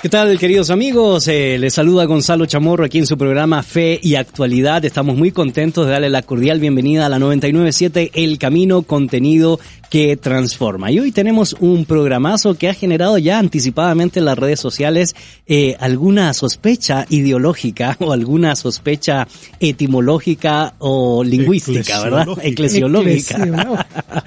¿Qué tal, queridos amigos? Eh, les saluda Gonzalo Chamorro aquí en su programa Fe y Actualidad. Estamos muy contentos de darle la cordial bienvenida a la 997 El Camino Contenido que transforma. Y hoy tenemos un programazo que ha generado ya anticipadamente en las redes sociales eh, alguna sospecha ideológica o alguna sospecha etimológica o lingüística, ¿verdad? Eclesiológica.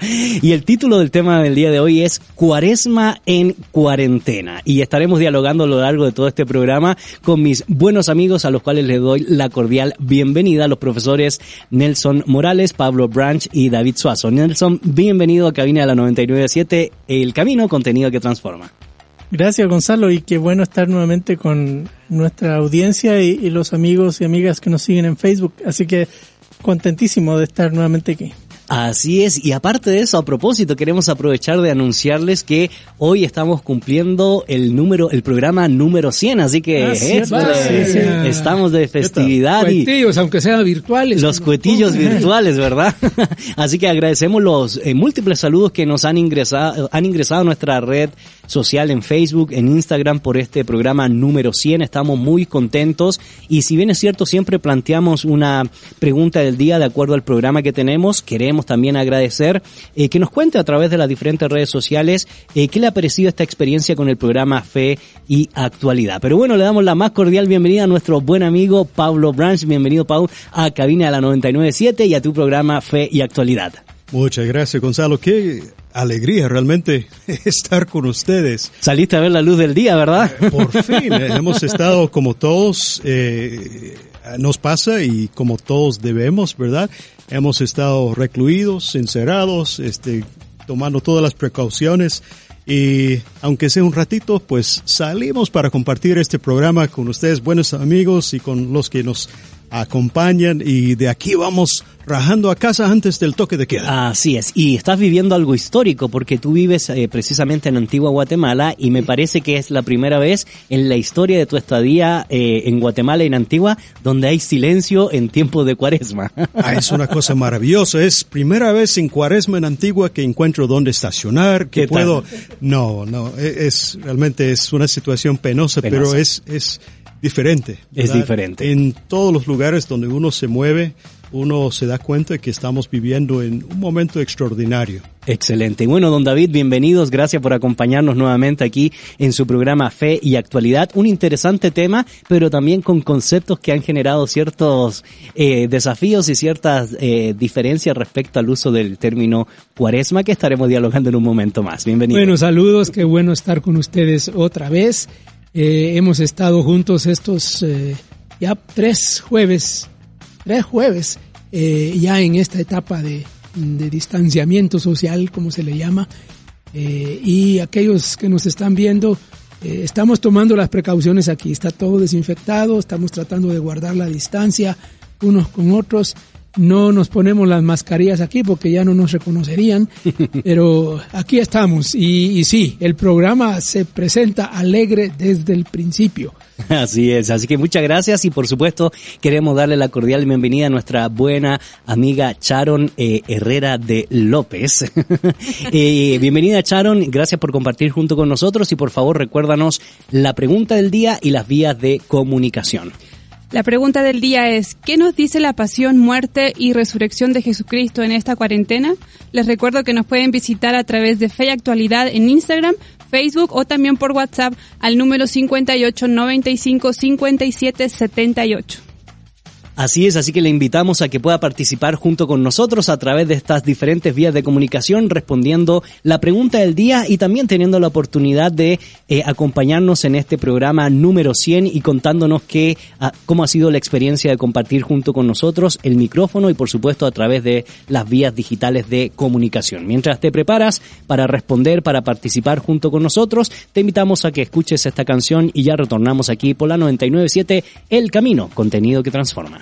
y el título del tema del día de hoy es Cuaresma en cuarentena. Y estaremos dialogando a lo largo de todo este programa con mis buenos amigos a los cuales les doy la cordial bienvenida, los profesores Nelson Morales, Pablo Branch y David Suazo. Nelson, bienvenido cabina de la 997, El Camino, contenido que transforma. Gracias Gonzalo y qué bueno estar nuevamente con nuestra audiencia y los amigos y amigas que nos siguen en Facebook. Así que contentísimo de estar nuevamente aquí. Así es, y aparte de eso, a propósito, queremos aprovechar de anunciarles que hoy estamos cumpliendo el número, el programa número 100, así que Ah, cierto, sí, sí. estamos de festividad y Cuetillos, aunque sean virtuales. los cuetillos virtuales, ¿verdad? Así que agradecemos los eh, múltiples saludos que nos han ingresado, han ingresado a nuestra red social en Facebook, en Instagram por este programa número 100. Estamos muy contentos y si bien es cierto, siempre planteamos una pregunta del día de acuerdo al programa que tenemos. Queremos también agradecer eh, que nos cuente a través de las diferentes redes sociales eh, qué le ha parecido esta experiencia con el programa Fe y Actualidad. Pero bueno, le damos la más cordial bienvenida a nuestro buen amigo Pablo Branch. Bienvenido, Pau, a Cabina de la 997 y a tu programa Fe y Actualidad. Muchas gracias, Gonzalo. Qué alegría realmente estar con ustedes. Saliste a ver la luz del día, ¿verdad? Por fin, eh, hemos estado como todos eh, nos pasa y como todos debemos, ¿verdad? Hemos estado recluidos, encerrados, este, tomando todas las precauciones y aunque sea un ratito, pues salimos para compartir este programa con ustedes, buenos amigos y con los que nos acompañan y de aquí vamos rajando a casa antes del toque de queda. Así es, y estás viviendo algo histórico porque tú vives eh, precisamente en Antigua Guatemala y me parece que es la primera vez en la historia de tu estadía eh, en Guatemala y en Antigua donde hay silencio en tiempo de cuaresma. Ah, es una cosa maravillosa. Es primera vez en Cuaresma en Antigua que encuentro dónde estacionar, que puedo. No, no, e- es realmente es una situación penosa, Penosa. pero es es diferente. Es ¿verdad? diferente. En todos los lugares donde uno se mueve, uno se da cuenta que estamos viviendo en un momento extraordinario. Excelente. Bueno, don David, bienvenidos. Gracias por acompañarnos nuevamente aquí en su programa Fe y Actualidad. Un interesante tema, pero también con conceptos que han generado ciertos eh, desafíos y ciertas eh, diferencias respecto al uso del término cuaresma que estaremos dialogando en un momento más. Bienvenido. Bueno, saludos, qué bueno estar con ustedes otra vez. Eh, hemos estado juntos estos eh, ya tres jueves, tres jueves, eh, ya en esta etapa de, distanciamiento social, como se le llama. Eh, y aquellos que nos están viendo, eh, estamos tomando las precauciones aquí. Está todo desinfectado, estamos tratando de guardar la distancia unos con otros. No nos ponemos las mascarillas aquí porque ya no nos reconocerían, pero aquí estamos. Y, y sí, el programa se presenta alegre desde el principio. Así es, así que muchas gracias y por supuesto queremos darle la cordial bienvenida a nuestra buena amiga Sharon eh, Herrera de López. Eh, bienvenida Sharon, gracias por compartir junto con nosotros y por favor recuérdanos la pregunta del día y las vías de comunicación. La pregunta del día es, ¿qué nos dice la pasión, muerte y resurrección de Jesucristo en esta cuarentena? Les recuerdo que nos pueden visitar a través de Fe y Actualidad en Instagram, Facebook o también por WhatsApp al número 58 95 57 78. Así es, así que le invitamos a que pueda participar junto con nosotros a través de estas diferentes vías de comunicación, respondiendo la pregunta del día y también teniendo la oportunidad de eh, acompañarnos en este programa número 100 y contándonos qué, ah, cómo ha sido la experiencia de compartir junto con nosotros el micrófono y por supuesto a través de las vías digitales de comunicación. Mientras te preparas para responder, para participar junto con nosotros, te invitamos a que escuches esta canción y ya retornamos aquí por la 997 El Camino, contenido que transforma.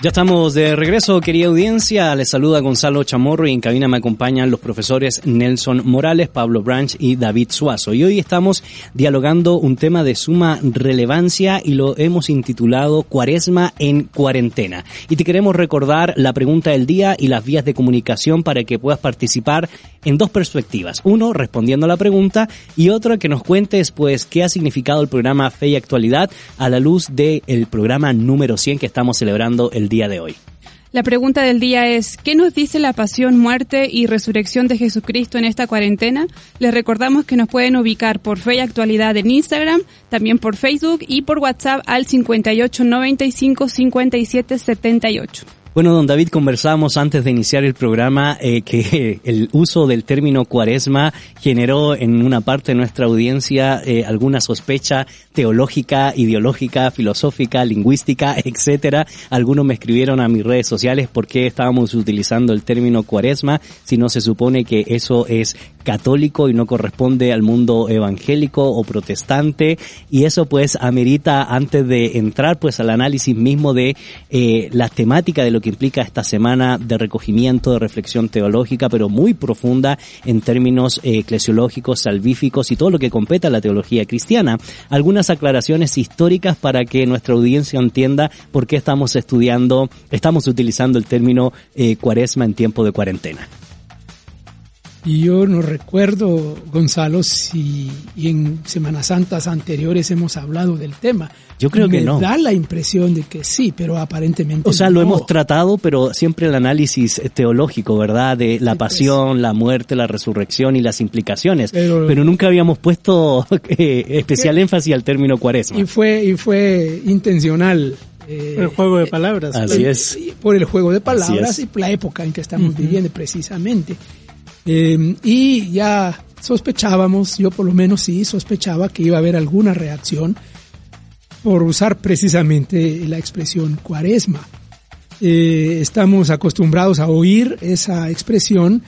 Ya estamos de regreso, querida audiencia. Les saluda Gonzalo Chamorro y en cabina me acompañan los profesores Nelson Morales, Pablo Branch y David Suazo. Y hoy estamos dialogando un tema de suma relevancia y lo hemos intitulado Cuaresma en cuarentena. Y te queremos recordar la pregunta del día y las vías de comunicación para que puedas participar en dos perspectivas. Uno, respondiendo a la pregunta y otra, que nos cuentes pues qué ha significado el programa Fe y Actualidad a la luz del programa número 100 que estamos celebrando el día de hoy. La pregunta del día es, ¿qué nos dice la pasión, muerte y resurrección de Jesucristo en esta cuarentena? Les recordamos que nos pueden ubicar por Fe y Actualidad en Instagram, también por Facebook y por WhatsApp al 5895 5778. Bueno, don David, conversábamos antes de iniciar el programa eh, que el uso del término cuaresma generó en una parte de nuestra audiencia eh, alguna sospecha teológica, ideológica, filosófica, lingüística, etcétera. Algunos me escribieron a mis redes sociales por qué estábamos utilizando el término cuaresma si no se supone que eso es católico y no corresponde al mundo evangélico o protestante y eso pues amerita antes de entrar pues al análisis mismo de eh, la temática de lo que implica esta semana de recogimiento, de reflexión teológica, pero muy profunda en términos eh, eclesiológicos, salvíficos y todo lo que compete a la teología cristiana. Algunas aclaraciones históricas para que nuestra audiencia entienda por qué estamos estudiando, estamos utilizando el término eh, cuaresma en tiempo de cuarentena. Y yo no recuerdo, Gonzalo, si en Semanas Santas anteriores hemos hablado del tema. Yo creo que no. da la impresión de que sí, pero aparentemente O sea, no. lo hemos tratado, pero siempre el análisis teológico, ¿verdad? De la Sí, pues. pasión, la muerte, la resurrección y las implicaciones. Pero- Pero, nunca habíamos puesto eh, especial énfasis al término cuaresma. Y fue, y fue intencional. eh, El juego de palabras. Así es. por el juego de palabras Así es. y la época en que estamos viviendo precisamente. Eh, y ya sospechábamos, yo por lo menos sí sospechaba que iba a haber alguna reacción por usar precisamente la expresión cuaresma. Eh, estamos acostumbrados a oír esa expresión,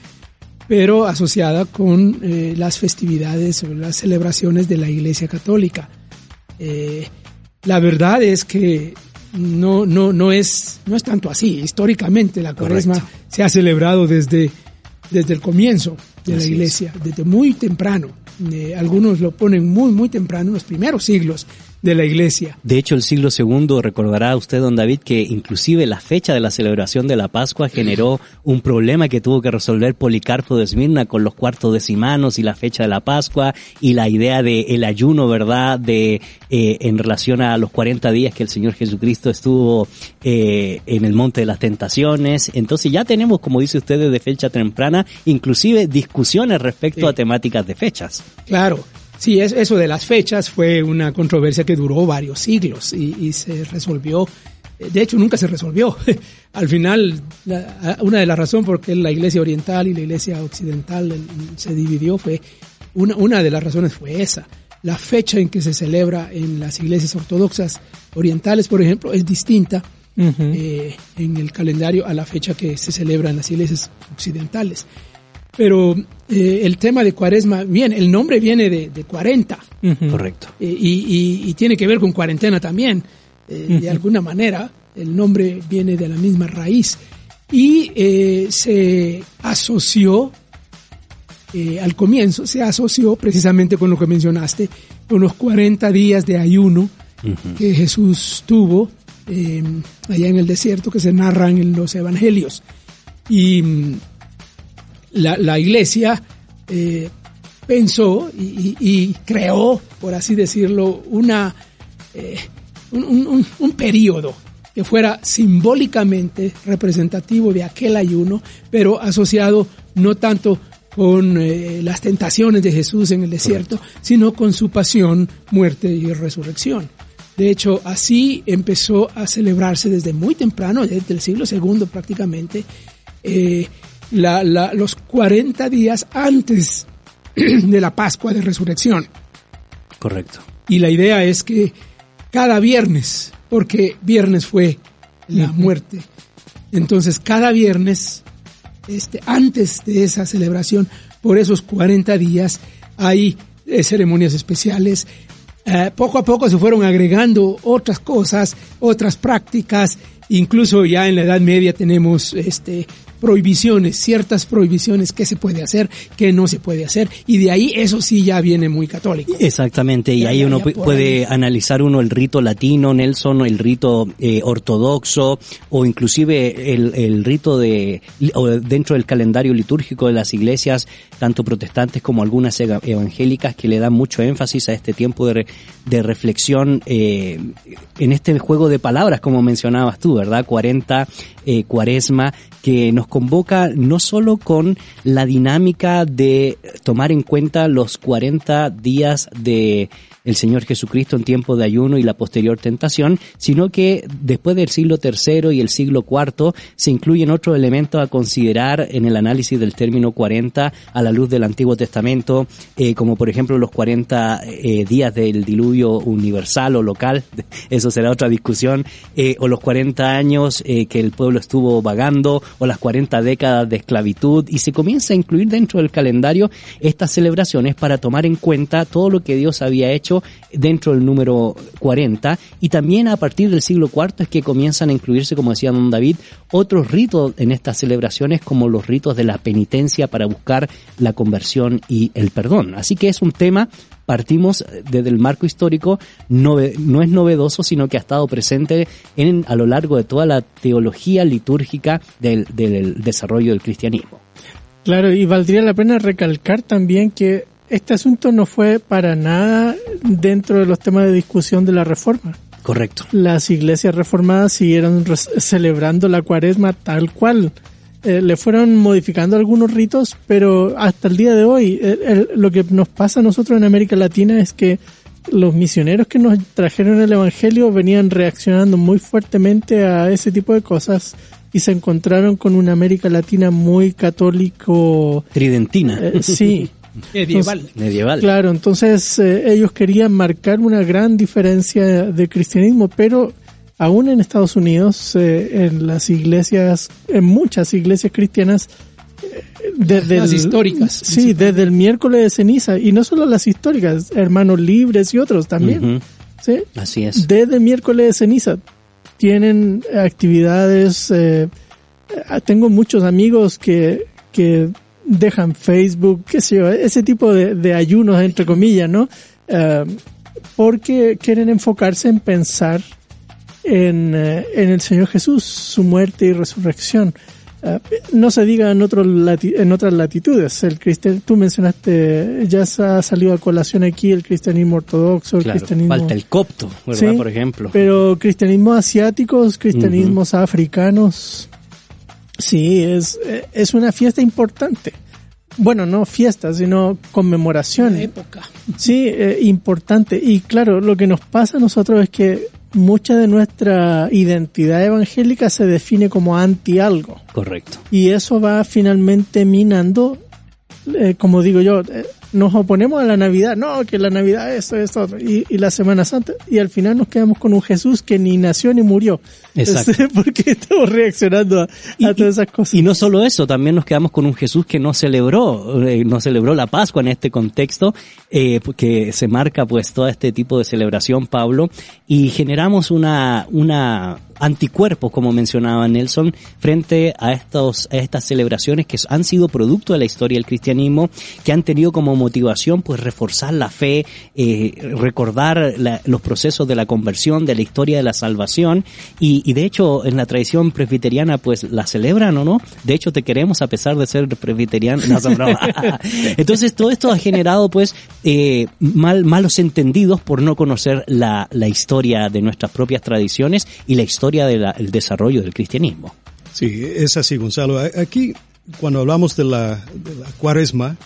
pero asociada con eh, las festividades o las celebraciones de la Iglesia Católica. Eh, la verdad es que no, no, no, es, no es tanto así. Históricamente la cuaresma Correcto. se ha celebrado desde, desde el comienzo de la es. iglesia, desde muy temprano. Eh, algunos lo ponen muy, muy temprano, en los primeros siglos de la iglesia. De hecho, el siglo segundo, recordará usted, don David, que inclusive la fecha de la celebración de la Pascua generó un problema que tuvo que resolver Policarpo de Esmirna con los cuartos decimanos y la fecha de la Pascua y la idea de el ayuno, ¿verdad?, de eh, en relación a los 40 días que el Señor Jesucristo estuvo eh, en el monte de las tentaciones. Entonces ya tenemos, como dice usted, desde fecha temprana, inclusive discusiones respecto Sí. a temáticas de fechas. Claro, sí, es, eso de las fechas fue una controversia que duró varios siglos y, y se resolvió. eh, De hecho, nunca se resolvió. Al final, la- una de las razones por qué la iglesia oriental y la iglesia occidental se dividió fue, una, una de las razones fue esa. La fecha en que se celebra en las iglesias ortodoxas orientales, por ejemplo, es distinta eh, en el calendario a la fecha que se celebra en las iglesias occidentales. Pero eh, el tema de cuaresma, bien, el nombre viene de, de 40 Ujú. Correcto. eh, y, y- y tiene que ver con cuarentena también. eh, De alguna manera, el nombre viene de la misma raíz. Y eh, se asoció, eh, al comienzo, se asoció precisamente con lo que mencionaste, con los 40 días de ayuno que Jesús tuvo eh, allá en el desierto, que se narran en los evangelios. Y mm, la, la iglesia eh, pensó y, y- y creó, por así decirlo, una, eh, un, un- un- periodo que fuera simbólicamente representativo de aquel ayuno, pero asociado no tanto con eh, las tentaciones de Jesús en el desierto, sino con su pasión, muerte y resurrección. De hecho, así empezó a celebrarse desde muy temprano, desde el siglo II prácticamente, eh, la- la- los 40 días antes de la Pascua de Resurrección. Correcto. Y la idea es que cada viernes, porque viernes fue la muerte, entonces cada viernes, este, antes de esa celebración, por esos 40 días, hay eh, ceremonias especiales. Eh, poco a poco se fueron agregando otras cosas, otras prácticas, Incluso ya en la Edad Media tenemos este prohibiciones, ciertas prohibiciones, qué se puede hacer, qué no se puede hacer, y de ahí eso sí ya viene muy católico. Exactamente, y ahí uno puede ahí. analizar uno el rito latino, Nelson, o el rito eh, ortodoxo, o inclusive el, el rito de, o dentro del calendario litúrgico de las iglesias, tanto protestantes como algunas evangélicas, que le dan mucho énfasis a este tiempo de, de reflexión eh, en este juego de palabras, como mencionabas tú, ¿verdad? 40, eh, cuaresma, que nos convoca no solo con la dinámica de tomar en cuenta los 40 días de el Señor Jesucristo en tiempo de ayuno y la posterior tentación, sino que después del siglo III y el siglo IV se incluyen otros elementos a considerar en el análisis del término 40 a la luz del Antiguo Testamento, eh, como por ejemplo los 40 eh, días del diluvio universal o local, eso será otra discusión, eh, o los 40 años que el pueblo estuvo vagando, o las 40 décadas de esclavitud, y se comienza a incluir dentro del calendario estas celebraciones para tomar en cuenta todo lo que Dios había hecho dentro del número 40, y también a partir del siglo IV es que comienzan a incluirse, como decía don David, otros ritos en estas celebraciones como los ritos de la penitencia para buscar la conversión y el perdón. Así que es un tema partimos desde el marco histórico, no, no es novedoso, sino que ha estado presente en, a lo largo de toda la teología litúrgica del, del desarrollo del cristianismo. Claro, y valdría la pena recalcar también que este asunto no fue para nada dentro de los temas de discusión de la reforma. Correcto. Las iglesias reformadas siguieron res- celebrando la cuaresma tal cual. Eh, le fueron modificando algunos ritos, pero hasta el día de hoy, el- el- lo que nos pasa a nosotros en América Latina es que los misioneros que nos trajeron el Evangelio venían reaccionando muy fuertemente a ese tipo de cosas y se encontraron con una América Latina muy católico. Tridentina. eh, sí, Medieval. medieval. Claro, entonces eh, ellos querían marcar una gran diferencia de cristianismo, pero aún en Estados Unidos, eh, en las iglesias, en muchas iglesias cristianas, eh, desde Las el- históricas, sí, desde el miércoles de ceniza, y no solo las históricas, hermanos libres y otros también, ¿sí? Así es. desde el miércoles de ceniza tienen actividades. eh, tengo muchos amigos que, que dejan Facebook, qué sé yo, ese tipo de, de ayunos, entre comillas, ¿no? Eh, porque quieren enfocarse en pensar en, eh, en el Señor Jesús, su muerte y resurrección. Eh, no se diga en, otros lati- en otras latitudes. El cristian, tú mencionaste, ya se ha salido a colación aquí el cristianismo ortodoxo, el Claro, cristianismo. falta el copto, ¿verdad? Sí, Por ejemplo. Pero cristianismos asiáticos, cristianismos africanos, sí, es, es una fiesta importante. Bueno, no fiesta, sino conmemoración. Una época. Sí, eh, importante. Y claro, lo que nos pasa a nosotros es que mucha de nuestra identidad evangélica se define como anti algo. Correcto. Y eso va finalmente minando, eh, como digo yo, eh, nos oponemos a la Navidad, no, que la Navidad esto, esto, otro, y, y la Semana Santa, y al final nos quedamos con un Jesús que ni nació ni murió. Exacto. Este, Porque estamos reaccionando a, a todas esas cosas. Y no solo eso, también nos quedamos con un Jesús que no celebró, eh, no celebró la Pascua en este contexto, eh, que se marca pues todo este tipo de celebración, Pablo, y generamos una, una anticuerpos, como mencionaba Nelson, frente a estos, a estas celebraciones que han sido producto de la historia del cristianismo, que han tenido como motivación pues reforzar la fe, eh, recordar la- los procesos de la conversión, de la historia de la salvación, y, y de hecho en la tradición presbiteriana pues la celebran o no, de hecho te queremos a pesar de ser presbiteriano, no. Entonces todo esto ha generado pues eh, mal, malos entendidos por no conocer la, la historia de nuestras propias tradiciones y la historia del desarrollo del cristianismo. Sí, es así, Gonzalo. Aquí, cuando hablamos de la, de la cuaresma,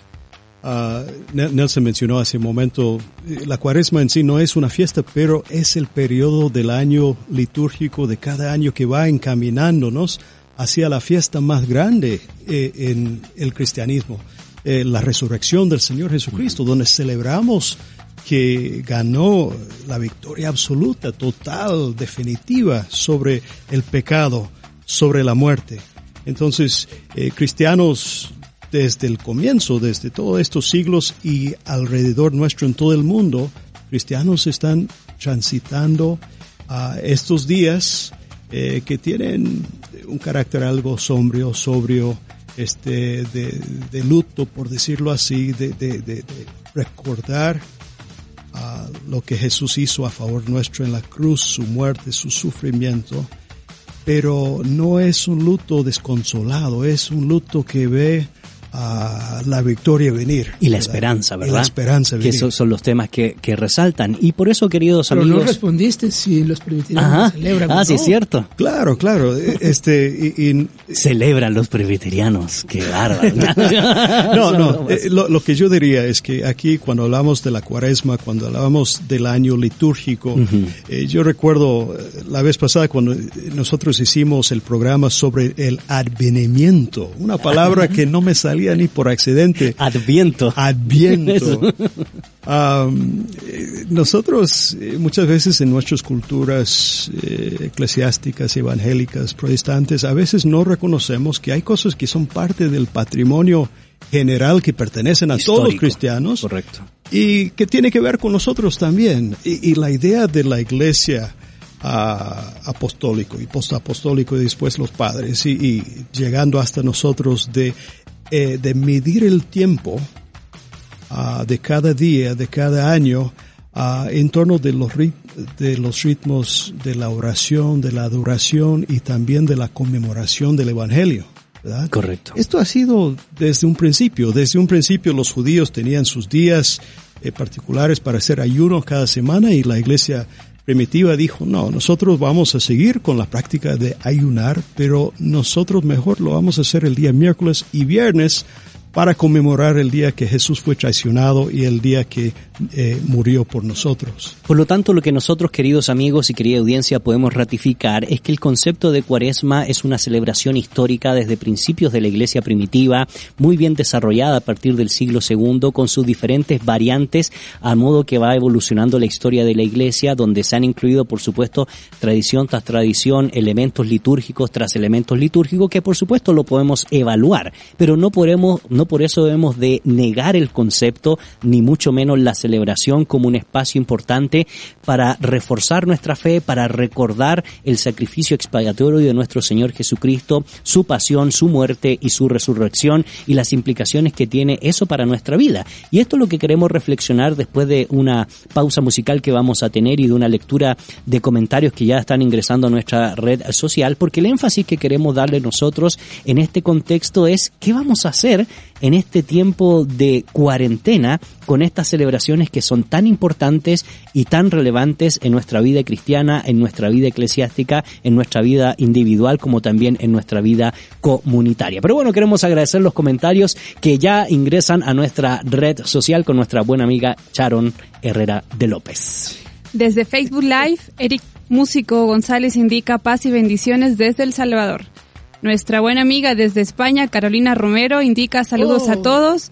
Ne- Nelson mencionó hace un momento, eh, la cuaresma en sí no es una fiesta, pero es el periodo del año litúrgico de cada año que va encaminándonos hacia la fiesta más grande eh, en el cristianismo, eh, la resurrección del Señor Jesucristo, donde celebramos que ganó la victoria absoluta, total, definitiva sobre el pecado, sobre la muerte. Entonces, eh, cristianos desde el comienzo, desde todos estos siglos y alrededor nuestro en todo el mundo, cristianos están transitando a estos días eh, que tienen un carácter algo sombrío, sobrio, este, de, de luto, por decirlo así, de, de, de recordar a lo que Jesús hizo a favor nuestro en la cruz, su muerte, su sufrimiento, pero no es un luto desconsolado, es un luto que ve a la victoria venir. Y la esperanza, ¿verdad? Y la esperanza venir. Que esos son los temas que, que resaltan. Y por eso, queridos Pero amigos... no respondiste si los presbiterianos Ajá. celebran. Ah, sí, no. es cierto. Claro, claro. eh, Este, y, y- Celebran los presbiterianos. Qué bárbaro. no, no. eh, lo, lo que yo diría es que aquí cuando hablamos de la cuaresma, cuando hablamos del año litúrgico, eh, yo recuerdo eh, la vez pasada cuando eh, nosotros hicimos el programa sobre el advenimiento, una palabra que no me salía ni por accidente. Adviento. Adviento. Eh, nosotros eh, muchas veces en nuestras culturas eh, eclesiásticas, evangélicas, protestantes, a veces no reconocemos que hay cosas que son parte del patrimonio general que pertenecen a todos los cristianos Correcto. y que tiene que ver con nosotros también. Y, y la idea de la iglesia ah, apostólico y postapostólico y después los padres y, y llegando hasta nosotros de, eh, de medir el tiempo ah, de cada día, de cada año, ah, en torno de los, rit- de los ritmos de la oración, de la adoración y también de la conmemoración del Evangelio. ¿verdad? Correcto. Esto ha sido desde un principio. Desde un principio los judíos tenían sus días eh, particulares para hacer ayuno cada semana y la iglesia primitiva dijo, no, nosotros vamos a seguir con la práctica de ayunar, pero nosotros mejor lo vamos a hacer el día miércoles y viernes para conmemorar el día que Jesús fue traicionado y el día que eh, murió por nosotros. Por lo tanto, lo que nosotros, queridos amigos y querida audiencia, podemos ratificar es que el concepto de cuaresma es una celebración histórica desde principios de la iglesia primitiva, muy bien desarrollada a partir del siglo II, con sus diferentes variantes, a modo que va evolucionando la historia de la iglesia, donde se han incluido, por supuesto, tradición tras tradición, elementos litúrgicos tras elementos litúrgicos, que por supuesto lo podemos evaluar, pero no podemos, por eso debemos de negar el concepto, ni mucho menos la celebración como un espacio importante para reforzar nuestra fe, para recordar el sacrificio expiatorio de nuestro Señor Jesucristo, su pasión, su muerte y su resurrección y las implicaciones que tiene eso para nuestra vida. Y esto es lo que queremos reflexionar después de una pausa musical que vamos a tener y de una lectura de comentarios que ya están ingresando a nuestra red social, porque el énfasis que queremos darle nosotros en este contexto es qué vamos a hacer en este tiempo de cuarentena con estas celebraciones que son tan importantes y tan relevantes en nuestra vida cristiana, en nuestra vida eclesiástica, en nuestra vida individual, como también en nuestra vida comunitaria. Pero bueno, queremos agradecer los comentarios que ya ingresan a nuestra red social con nuestra buena amiga Sharon Herrera de López. Desde Facebook Live, Eric Músico González indica paz y bendiciones desde El Salvador. Nuestra buena amiga desde España, Carolina Romero, indica saludos a Oh. todos.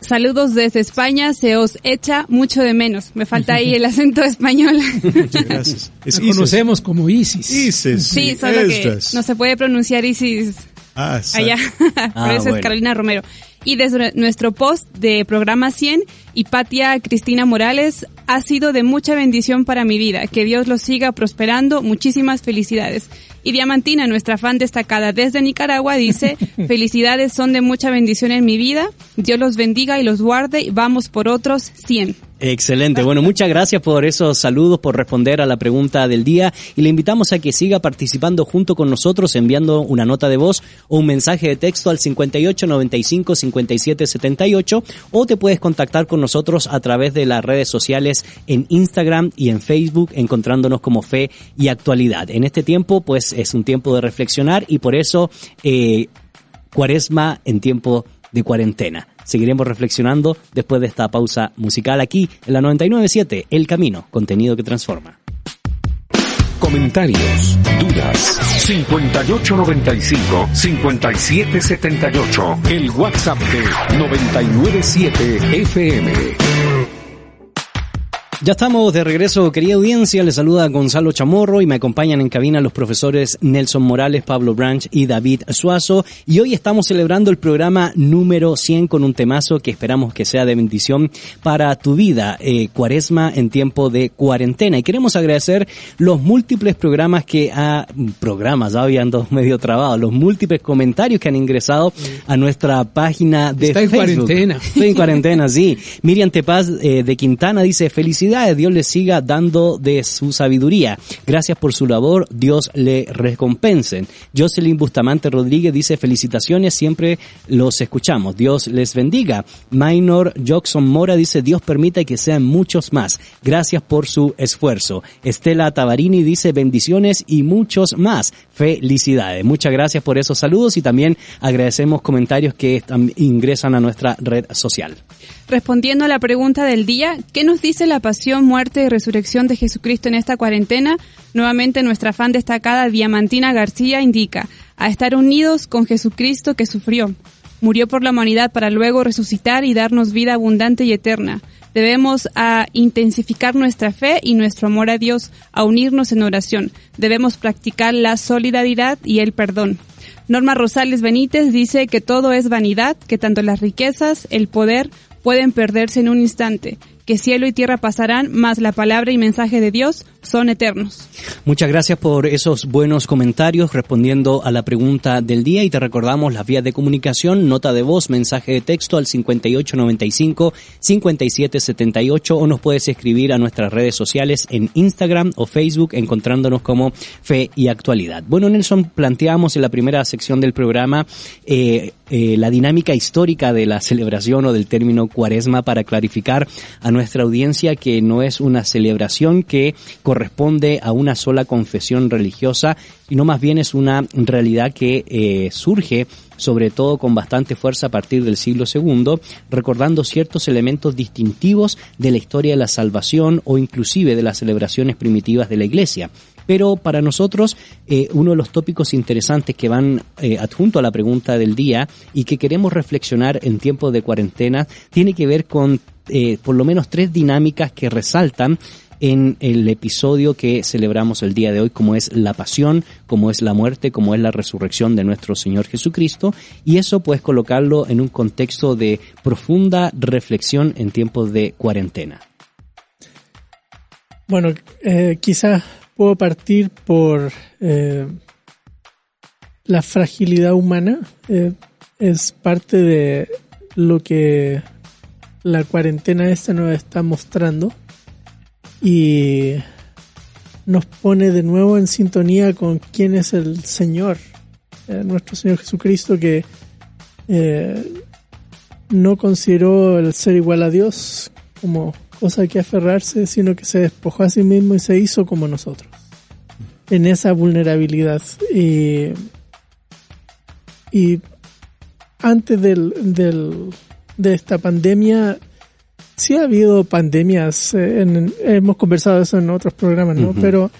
Saludos desde España, se os echa mucho de menos. Me falta ahí el acento español. Muchas gracias. Es Isis. conocemos como Isis. Isis, Sí, solo que no se puede pronunciar Isis Ah, allá. Por Ah, eso bueno. es Carolina Romero. Y desde nuestro post de programa 100, Hipatia Cristina Morales ha sido de mucha bendición para mi vida. Que Dios los siga prosperando. Muchísimas felicidades. Y Diamantina, nuestra fan destacada desde Nicaragua, dice, felicidades son de mucha bendición en mi vida. Dios los bendiga y los guarde. Vamos por otros 100. Excelente. Bueno, muchas gracias por esos saludos, por responder a la pregunta del día y le invitamos a que siga participando junto con nosotros enviando una nota de voz o un mensaje de texto al 58 95 57 78 o te puedes contactar con nosotros a través de las redes sociales en Instagram y en Facebook encontrándonos como Fe y Actualidad. En este tiempo pues es un tiempo de reflexionar y por eso eh, Cuaresma en tiempo de cuarentena. Seguiremos reflexionando después de esta pausa musical aquí en la 997 El Camino, contenido que transforma. Comentarios, dudas, 5895-5778. El WhatsApp de 997 FM. Ya estamos de regreso, querida audiencia. Les saluda Gonzalo Chamorro y me acompañan en cabina los profesores Nelson Morales, Pablo Branch y David Suazo. Y hoy estamos celebrando el programa número 100 con un temazo que esperamos que sea de bendición para tu vida, eh, Cuaresma en tiempo de cuarentena. Y queremos agradecer los múltiples programas que ha, programas, ya habían dos medio trabados, los múltiples comentarios que han ingresado a nuestra página de Está en Facebook. cuarentena. Estoy en cuarentena, sí. Miriam Tepaz eh, de Quintana dice, felicidades, Dios le siga dando de su sabiduría. Gracias por su labor, Dios le recompensen. Jocelyn Bustamante Rodríguez dice, felicitaciones, siempre los escuchamos. Dios les bendiga. Minor Jackson Mora dice, Dios permita que sean muchos más. Gracias por su esfuerzo. Estela Tavarini dice, bendiciones y muchos más. Felicidades. Muchas gracias por esos saludos y también agradecemos comentarios que ingresan a nuestra red social. Respondiendo a la pregunta del día, ¿qué nos dice la pasión, muerte y resurrección de Jesucristo en esta cuarentena? Nuevamente nuestra fan destacada Diamantina García indica, a estar unidos con Jesucristo que sufrió. Murió por la humanidad para luego resucitar y darnos vida abundante y eterna. Debemos a intensificar nuestra fe y nuestro amor a Dios, a unirnos en oración. Debemos practicar la solidaridad y el perdón. Norma Rosales Benítez dice que todo es vanidad, que tanto las riquezas, el poder, pueden perderse en un instante, que cielo y tierra pasarán, mas la palabra y mensaje de Dios son eternos. Muchas gracias por esos buenos comentarios respondiendo a la pregunta del día y te recordamos las vías de comunicación, nota de voz, mensaje de texto al 5895-5778 o nos puedes escribir a nuestras redes sociales en Instagram o Facebook encontrándonos como Fe y Actualidad. Bueno, Nelson, planteamos en la primera sección del programa eh, eh, la dinámica histórica de la celebración o del término cuaresma para clarificar a nuestra audiencia que no es una celebración que corresponde a una sola confesión religiosa, sino más bien es una realidad que eh, surge sobre todo con bastante fuerza a partir del siglo II, recordando ciertos elementos distintivos de la historia de la salvación o inclusive de las celebraciones primitivas de la Iglesia. Pero para nosotros, eh, uno de los tópicos interesantes que van eh, adjunto a la pregunta del día y que queremos reflexionar en tiempos de cuarentena tiene que ver con eh, por lo menos tres dinámicas que resaltan en el episodio que celebramos el día de hoy, como es la pasión, como es la muerte, como es la resurrección de nuestro Señor Jesucristo, y eso puedes colocarlo en un contexto de profunda reflexión en tiempos de cuarentena. Bueno, eh, puedo partir por eh, la fragilidad humana. Eh, es parte de lo que la cuarentena esta nos está mostrando y nos pone de nuevo en sintonía con quién es el Señor, eh, nuestro Señor Jesucristo que no consideró el ser igual a Dios como cosa que aferrarse, sino que se despojó a sí mismo y se hizo como nosotros, en esa vulnerabilidad. Y, y antes del, del, de esta pandemia, sí ha habido pandemias, eh, en- hemos conversado de eso en otros programas, ¿no? Pero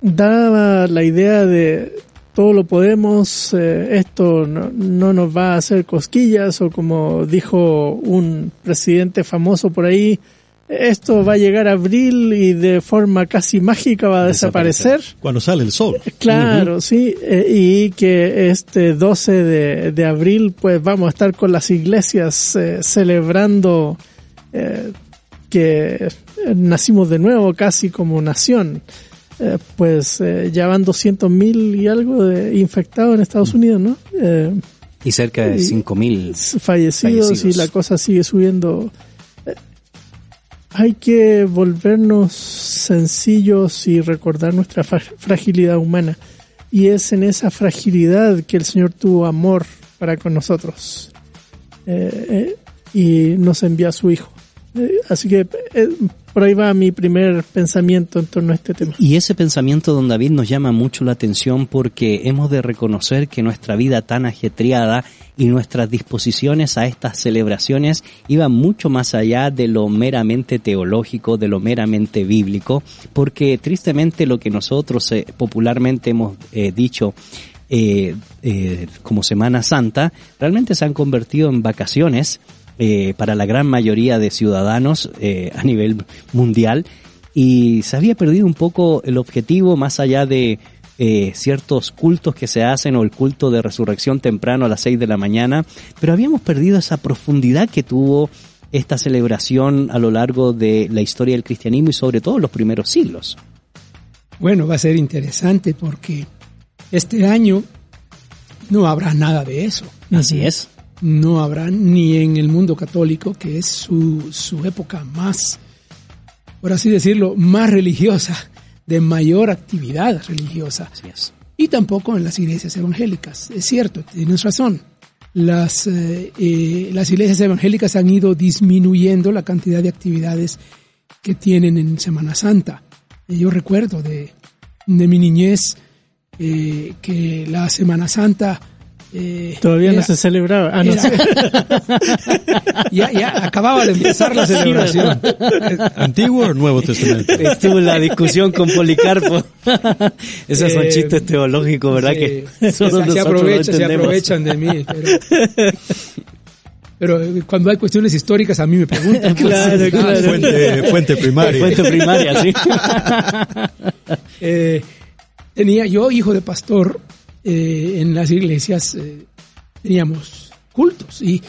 daba la idea de todo lo podemos, eh, esto no, no nos va a hacer cosquillas, o como dijo un presidente famoso por ahí, esto va a llegar a abril y de forma casi mágica va a desaparecer. Cuando sale el sol. Claro, sí, eh, y que este 12 de, de abril pues vamos a estar con las iglesias eh, celebrando eh, que nacimos de nuevo casi como nación. Eh, pues eh, ya van 200 mil y algo de infectados en Estados Unidos, ¿no? Eh, Y cerca de Y- 5.000. fallecidos, Fallecidos. y la cosa sigue subiendo. Hay que volvernos sencillos y recordar nuestra fra- fragilidad humana. Y es en esa fragilidad que el Señor tuvo amor para con nosotros. Eh, eh, y nos envía a su Hijo. Eh, así que por ahí va mi primer pensamiento en torno a este tema. Y ese pensamiento, don David, nos llama mucho la atención porque hemos de reconocer que nuestra vida tan ajetreada y nuestras disposiciones a estas celebraciones iban mucho más allá de lo meramente teológico, de lo meramente bíblico, porque tristemente lo que nosotros eh, popularmente hemos eh, dicho eh, como Semana Santa realmente se han convertido en vacaciones eh, para la gran mayoría de ciudadanos eh, a nivel mundial y se había perdido un poco el objetivo más allá de eh, ciertos cultos que se hacen o el culto de resurrección temprano a las 6 de la mañana, pero habíamos perdido esa profundidad que tuvo esta celebración a lo largo de la historia del cristianismo y sobre todo los primeros siglos. Bueno, va a ser interesante porque este año no habrá nada de eso. Así es. No habrá ni en el mundo católico, que es su, su época más, por así decirlo, más religiosa, de mayor actividad religiosa. Así es. Y tampoco en las iglesias evangélicas. Es cierto, tienes razón. Las, eh, eh, las iglesias evangélicas han ido disminuyendo la cantidad de actividades que tienen en Semana Santa. Y Yo recuerdo de, de mi niñez eh, que la Semana Santa eh, Todavía no se celebraba. Ah, no. era- ya, ya acababa de empezar la celebración. ¿Antiguo o Nuevo Testamento? Estuvo la discusión con Policarpo. Esos son Eh, chistes teológicos, ¿verdad? Sí, que se, solo se aprovechan, se aprovechan de mí. Pero, pero, eh, cuando hay cuestiones históricas a mí me preguntan. pues, Claro, sí, claro. Fuente, fuente primaria. Fuente primaria, sí. Eh, tenía yo, hijo de pastor, eh, en las iglesias eh, teníamos cultos y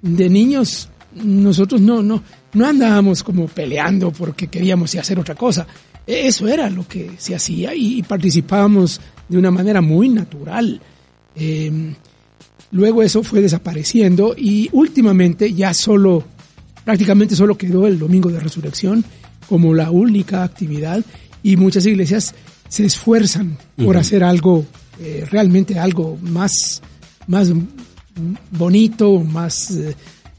de niños nosotros no, no, no andábamos como peleando porque queríamos hacer otra cosa. E- Eso era lo que se hacía y participábamos de una manera muy natural. Eh, luego eso fue desapareciendo y últimamente ya solo, prácticamente solo quedó el domingo de resurrección como la única actividad y muchas iglesias se esfuerzan por hacer algo, eh, realmente algo más, más bonito, más, eh,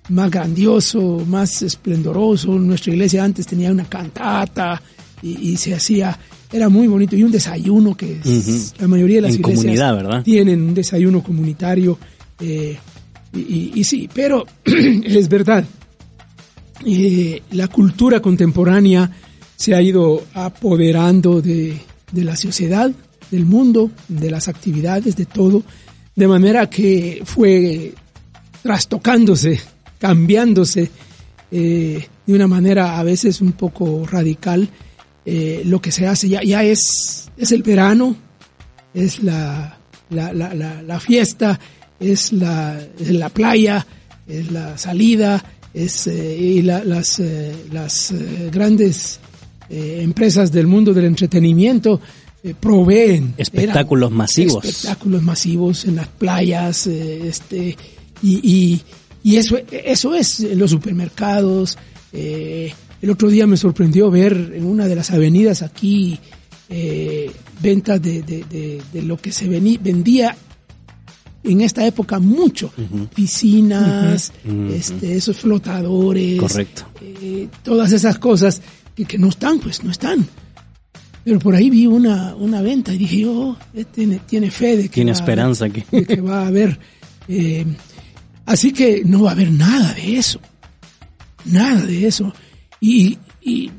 más grandioso, más esplendoroso. Nuestra iglesia antes tenía una cantata y, y se hacía, era muy bonito y un desayuno que Ujú. la mayoría de las En iglesias tienen un desayuno comunitario eh, y, y- y sí, pero es verdad. la cultura contemporánea se ha ido apoderando de, de la sociedad, del mundo, de las actividades, de todo, de manera que fue trastocándose, cambiándose eh, de una manera a veces un poco radical. eh, lo que se hace ya, ya es, es el verano, es la, la, la, la, fiesta, es la, la playa, es la salida, es, eh, y la- las, las grandes empresas del mundo del entretenimiento eh, proveen Espectáculos eran masivos. espectáculos masivos en las playas eh, este y, y, y eso eso es en los supermercados eh, el otro día me sorprendió ver en una de las avenidas aquí eh, ventas de, de, de, de lo que se vení- vendía en esta época mucho piscinas este esos flotadores Correcto. eh, todas esas cosas que, que no están, pues no están. Pero por ahí vi una, una venta y dije, oh, eh, tiene, tiene fe de que, Tiene va a esperanza haber- que- de que va a haber. eh, así que no va a haber nada de eso. Nada de eso. Y, y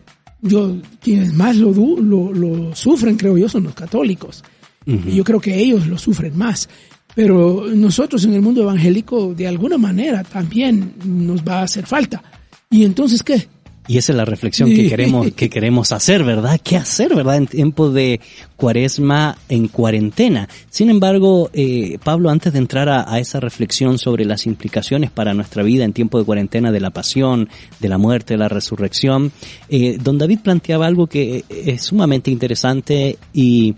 yo, quienes más lo, lo, lo sufren, creo yo, son los católicos. Y yo creo que ellos lo sufren más. Pero nosotros en el mundo evangélico, de alguna manera, también nos va a hacer falta. ¿Y entonces qué? Y esa es la reflexión que queremos, que queremos hacer, ¿verdad? ¿Qué hacer, verdad? En tiempo de cuaresma en cuarentena. Sin embargo, eh, Pablo, antes de entrar a, a esa reflexión sobre las implicaciones para nuestra vida en tiempo de cuarentena de la pasión, de la muerte, de la resurrección, eh, don David planteaba algo que es sumamente interesante y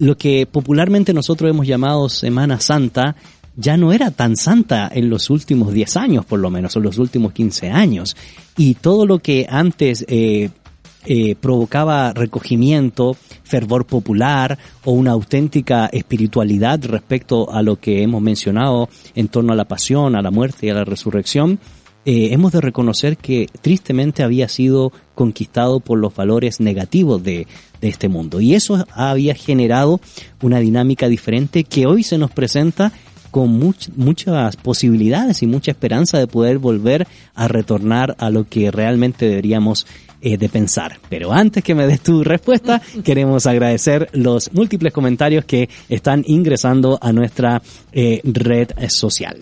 lo que popularmente nosotros hemos llamado Semana Santa ya no era tan santa en los últimos 10 años, por lo menos, o los últimos 15 años. Y todo lo que antes eh, eh, provocaba recogimiento, fervor popular o una auténtica espiritualidad respecto a lo que hemos mencionado en torno a la pasión, a la muerte y a la resurrección, eh, hemos de reconocer que tristemente había sido conquistado por los valores negativos de, de este mundo. Y eso había generado una dinámica diferente que hoy se nos presenta con much- muchas posibilidades y mucha esperanza de poder volver a retornar a lo que realmente deberíamos eh, de pensar. Pero antes que me des tu respuesta, queremos agradecer los múltiples comentarios que están ingresando a nuestra eh, red social.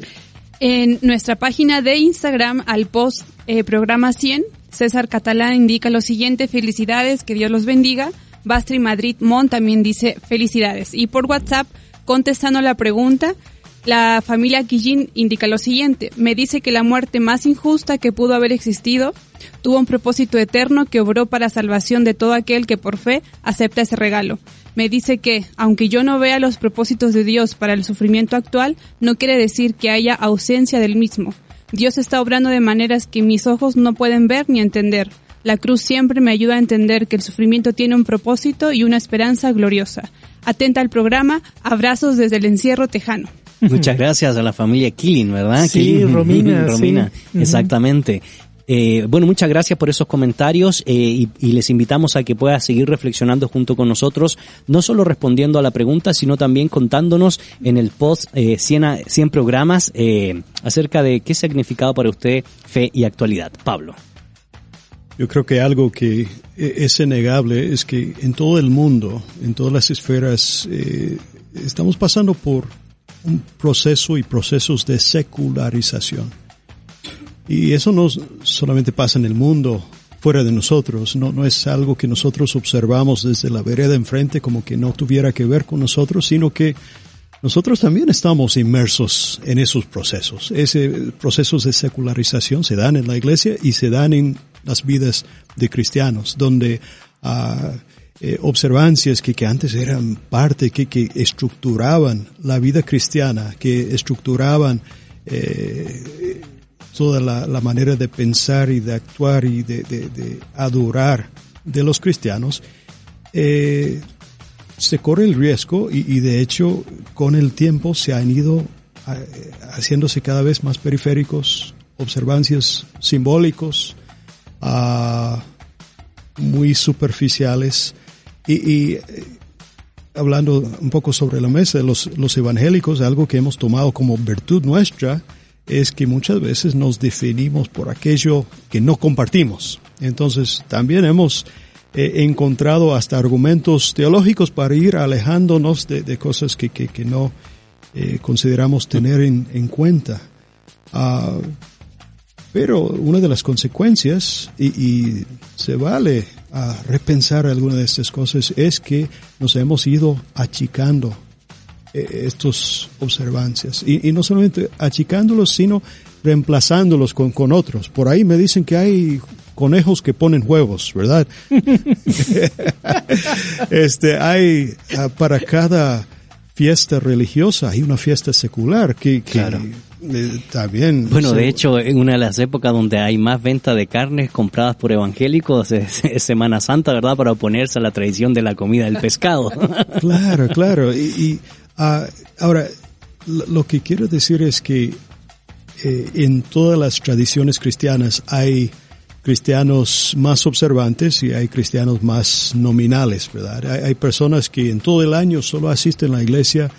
En nuestra página de Instagram, al post eh, programa 100, César Catalán indica lo siguiente, felicidades, que Dios los bendiga. Bastri Madrid Mon también dice felicidades. Y por WhatsApp, contestando la pregunta, la familia Quillín indica lo siguiente, me dice que la muerte más injusta que pudo haber existido tuvo un propósito eterno que obró para salvación de todo aquel que por fe acepta ese regalo. Me dice que, aunque yo no vea los propósitos de Dios para el sufrimiento actual, no quiere decir que haya ausencia del mismo. Dios está obrando de maneras que mis ojos no pueden ver ni entender. La cruz siempre me ayuda a entender que el sufrimiento tiene un propósito y una esperanza gloriosa. Atenta al programa, abrazos desde el encierro tejano. Muchas gracias a la familia Killing, ¿verdad? Sí, Killing. Romina, Romina, sí. exactamente. Eh, bueno, muchas gracias por esos comentarios eh, y, y, les invitamos a que pueda seguir reflexionando junto con nosotros, no solo respondiendo a la pregunta, sino también contándonos en el post eh, 100, a, 100 programas eh, acerca de qué significado para usted fe y actualidad. Pablo. Yo creo que algo que es innegable es que en todo el mundo, en todas las esferas, eh, estamos pasando por un proceso y procesos de secularización. Y eso no solamente pasa en el mundo fuera de nosotros, no, no es algo que nosotros observamos desde la vereda enfrente como que no tuviera que ver con nosotros, sino que nosotros también estamos inmersos en esos procesos. Esos procesos de secularización se dan en la iglesia y se dan en las vidas de cristianos, donde uh, eh, observancias que, que antes eran parte, que, que estructuraban la vida cristiana, que estructuraban eh, toda la, manera de pensar y de actuar y de, adorar de los cristianos, eh, se corre el riesgo y, de hecho con el tiempo se han ido haciéndose cada vez más periféricos, observancias simbólicos, uh, muy superficiales y, y, hablando un poco sobre la mesa, los, los evangélicos, algo que hemos tomado como virtud nuestra, es que muchas veces nos definimos por aquello que no compartimos. Entonces, también hemos eh, encontrado hasta argumentos teológicos para ir alejándonos de, de cosas que, que, que no eh, consideramos tener en, en cuenta. Uh, pero una de las consecuencias, y, y, se vale a repensar alguna de estas cosas, es que nos hemos ido achicando eh, estos observancias. Y, y, no solamente achicándolos, sino reemplazándolos con, con otros. Por ahí me dicen que hay conejos que ponen huevos, ¿verdad? este, hay uh, para cada fiesta religiosa hay una fiesta secular que, que claro. Eh, también. Bueno, de hecho, en una de las épocas donde hay más venta de carnes compradas por evangélicos es, es Semana Santa, ¿verdad? Para oponerse a la tradición de la comida del pescado. claro, claro. Y, y uh, ahora, lo que quiero decir es que eh, en todas las tradiciones cristianas hay cristianos más observantes y hay cristianos más nominales, ¿verdad? Hay, hay personas que en todo el año solo asisten a la iglesia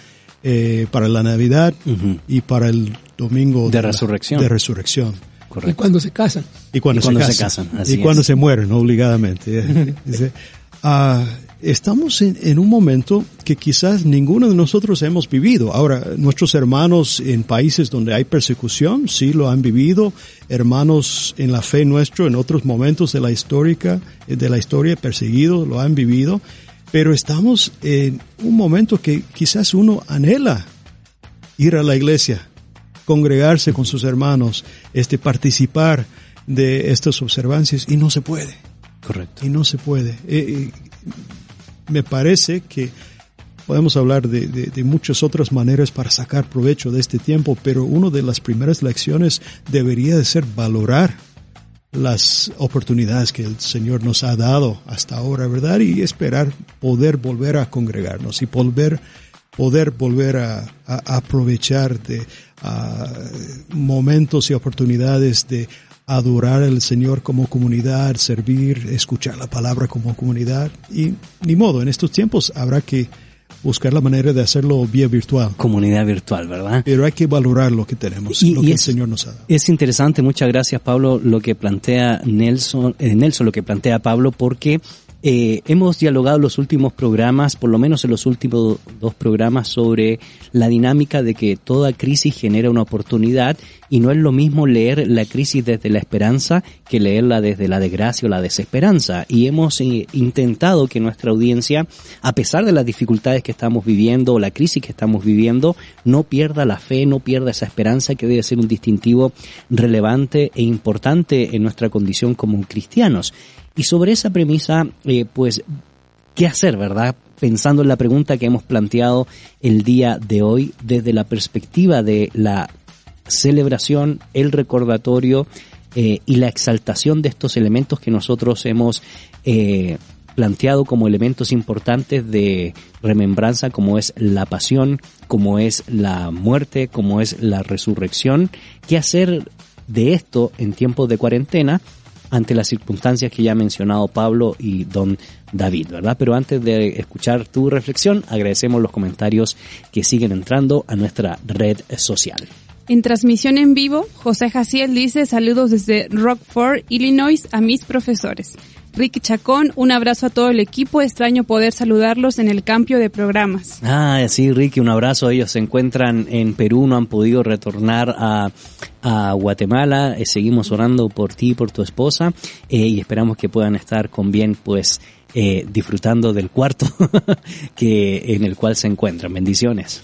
eh, para la Navidad uh -huh. y para el domingo de, de resurrección. La, de resurrección. Correcto. Y cuando se casan. Y cuando, y cuando se, se, casan. y es. cuando se mueren, obligadamente. Dice, uh, estamos en, en, un momento que quizás ninguno de nosotros hemos vivido. Ahora, nuestros hermanos en países donde hay persecución, sí lo han vivido. Hermanos en la fe nuestro, en otros momentos de la histórica, de la historia perseguidos, lo han vivido. Pero estamos en un momento que quizás uno anhela ir a la iglesia, congregarse con sus hermanos, este, participar de estas observancias y no se puede. Correcto. Y no se puede. Eh, me parece que podemos hablar de, de, de, muchas otras maneras para sacar provecho de este tiempo, pero una de las primeras lecciones debería de ser valorar las oportunidades que el Señor nos ha dado hasta ahora, ¿verdad? Y esperar poder volver a congregarnos y volver, poder volver a, a aprovechar de a momentos y oportunidades de adorar al Señor como comunidad, servir, escuchar la palabra como comunidad. Y ni modo, en estos tiempos habrá que buscar la manera de hacerlo vía virtual. Comunidad virtual, ¿verdad? Pero hay que valorar lo que tenemos, y, lo que y el es, Señor nos ha dado. Es interesante, muchas gracias Pablo, lo que plantea Nelson, eh, Nelson, lo que plantea Pablo, porque Eh, hemos dialogado los últimos programas, por lo menos en los últimos dos programas, sobre la dinámica de que toda crisis genera una oportunidad y no es lo mismo leer la crisis desde la esperanza que leerla desde la desgracia o la desesperanza. Y hemos eh, intentado que nuestra audiencia, a pesar de las dificultades que estamos viviendo o la crisis que estamos viviendo, no pierda la fe, no pierda esa esperanza que debe ser un distintivo relevante e importante en nuestra condición como cristianos. Y sobre esa premisa, eh, pues, ¿qué hacer, verdad? Pensando en la pregunta que hemos planteado el día de hoy desde la perspectiva de la celebración, el recordatorio eh, y la exaltación de estos elementos que nosotros hemos eh, planteado como elementos importantes de remembranza, como es la pasión, como es la muerte, como es la resurrección. ¿Qué hacer de esto en tiempos de cuarentena? Ante las circunstancias que ya ha mencionado Pablo y don David, ¿verdad? Pero antes de escuchar tu reflexión, agradecemos los comentarios que siguen entrando a nuestra red social. En transmisión en vivo, José Jaciel dice saludos desde Rockford, Illinois, a mis profesores. Ricky Chacón, un abrazo a todo el equipo. Extraño poder saludarlos en el cambio de programas. Ah, sí, Ricky, un abrazo. Ellos se encuentran en Perú, no han podido retornar a, a Guatemala. Eh, seguimos orando por ti y por tu esposa eh, y esperamos que puedan estar con bien, pues, eh, disfrutando del cuarto que en el cual se encuentran. Bendiciones.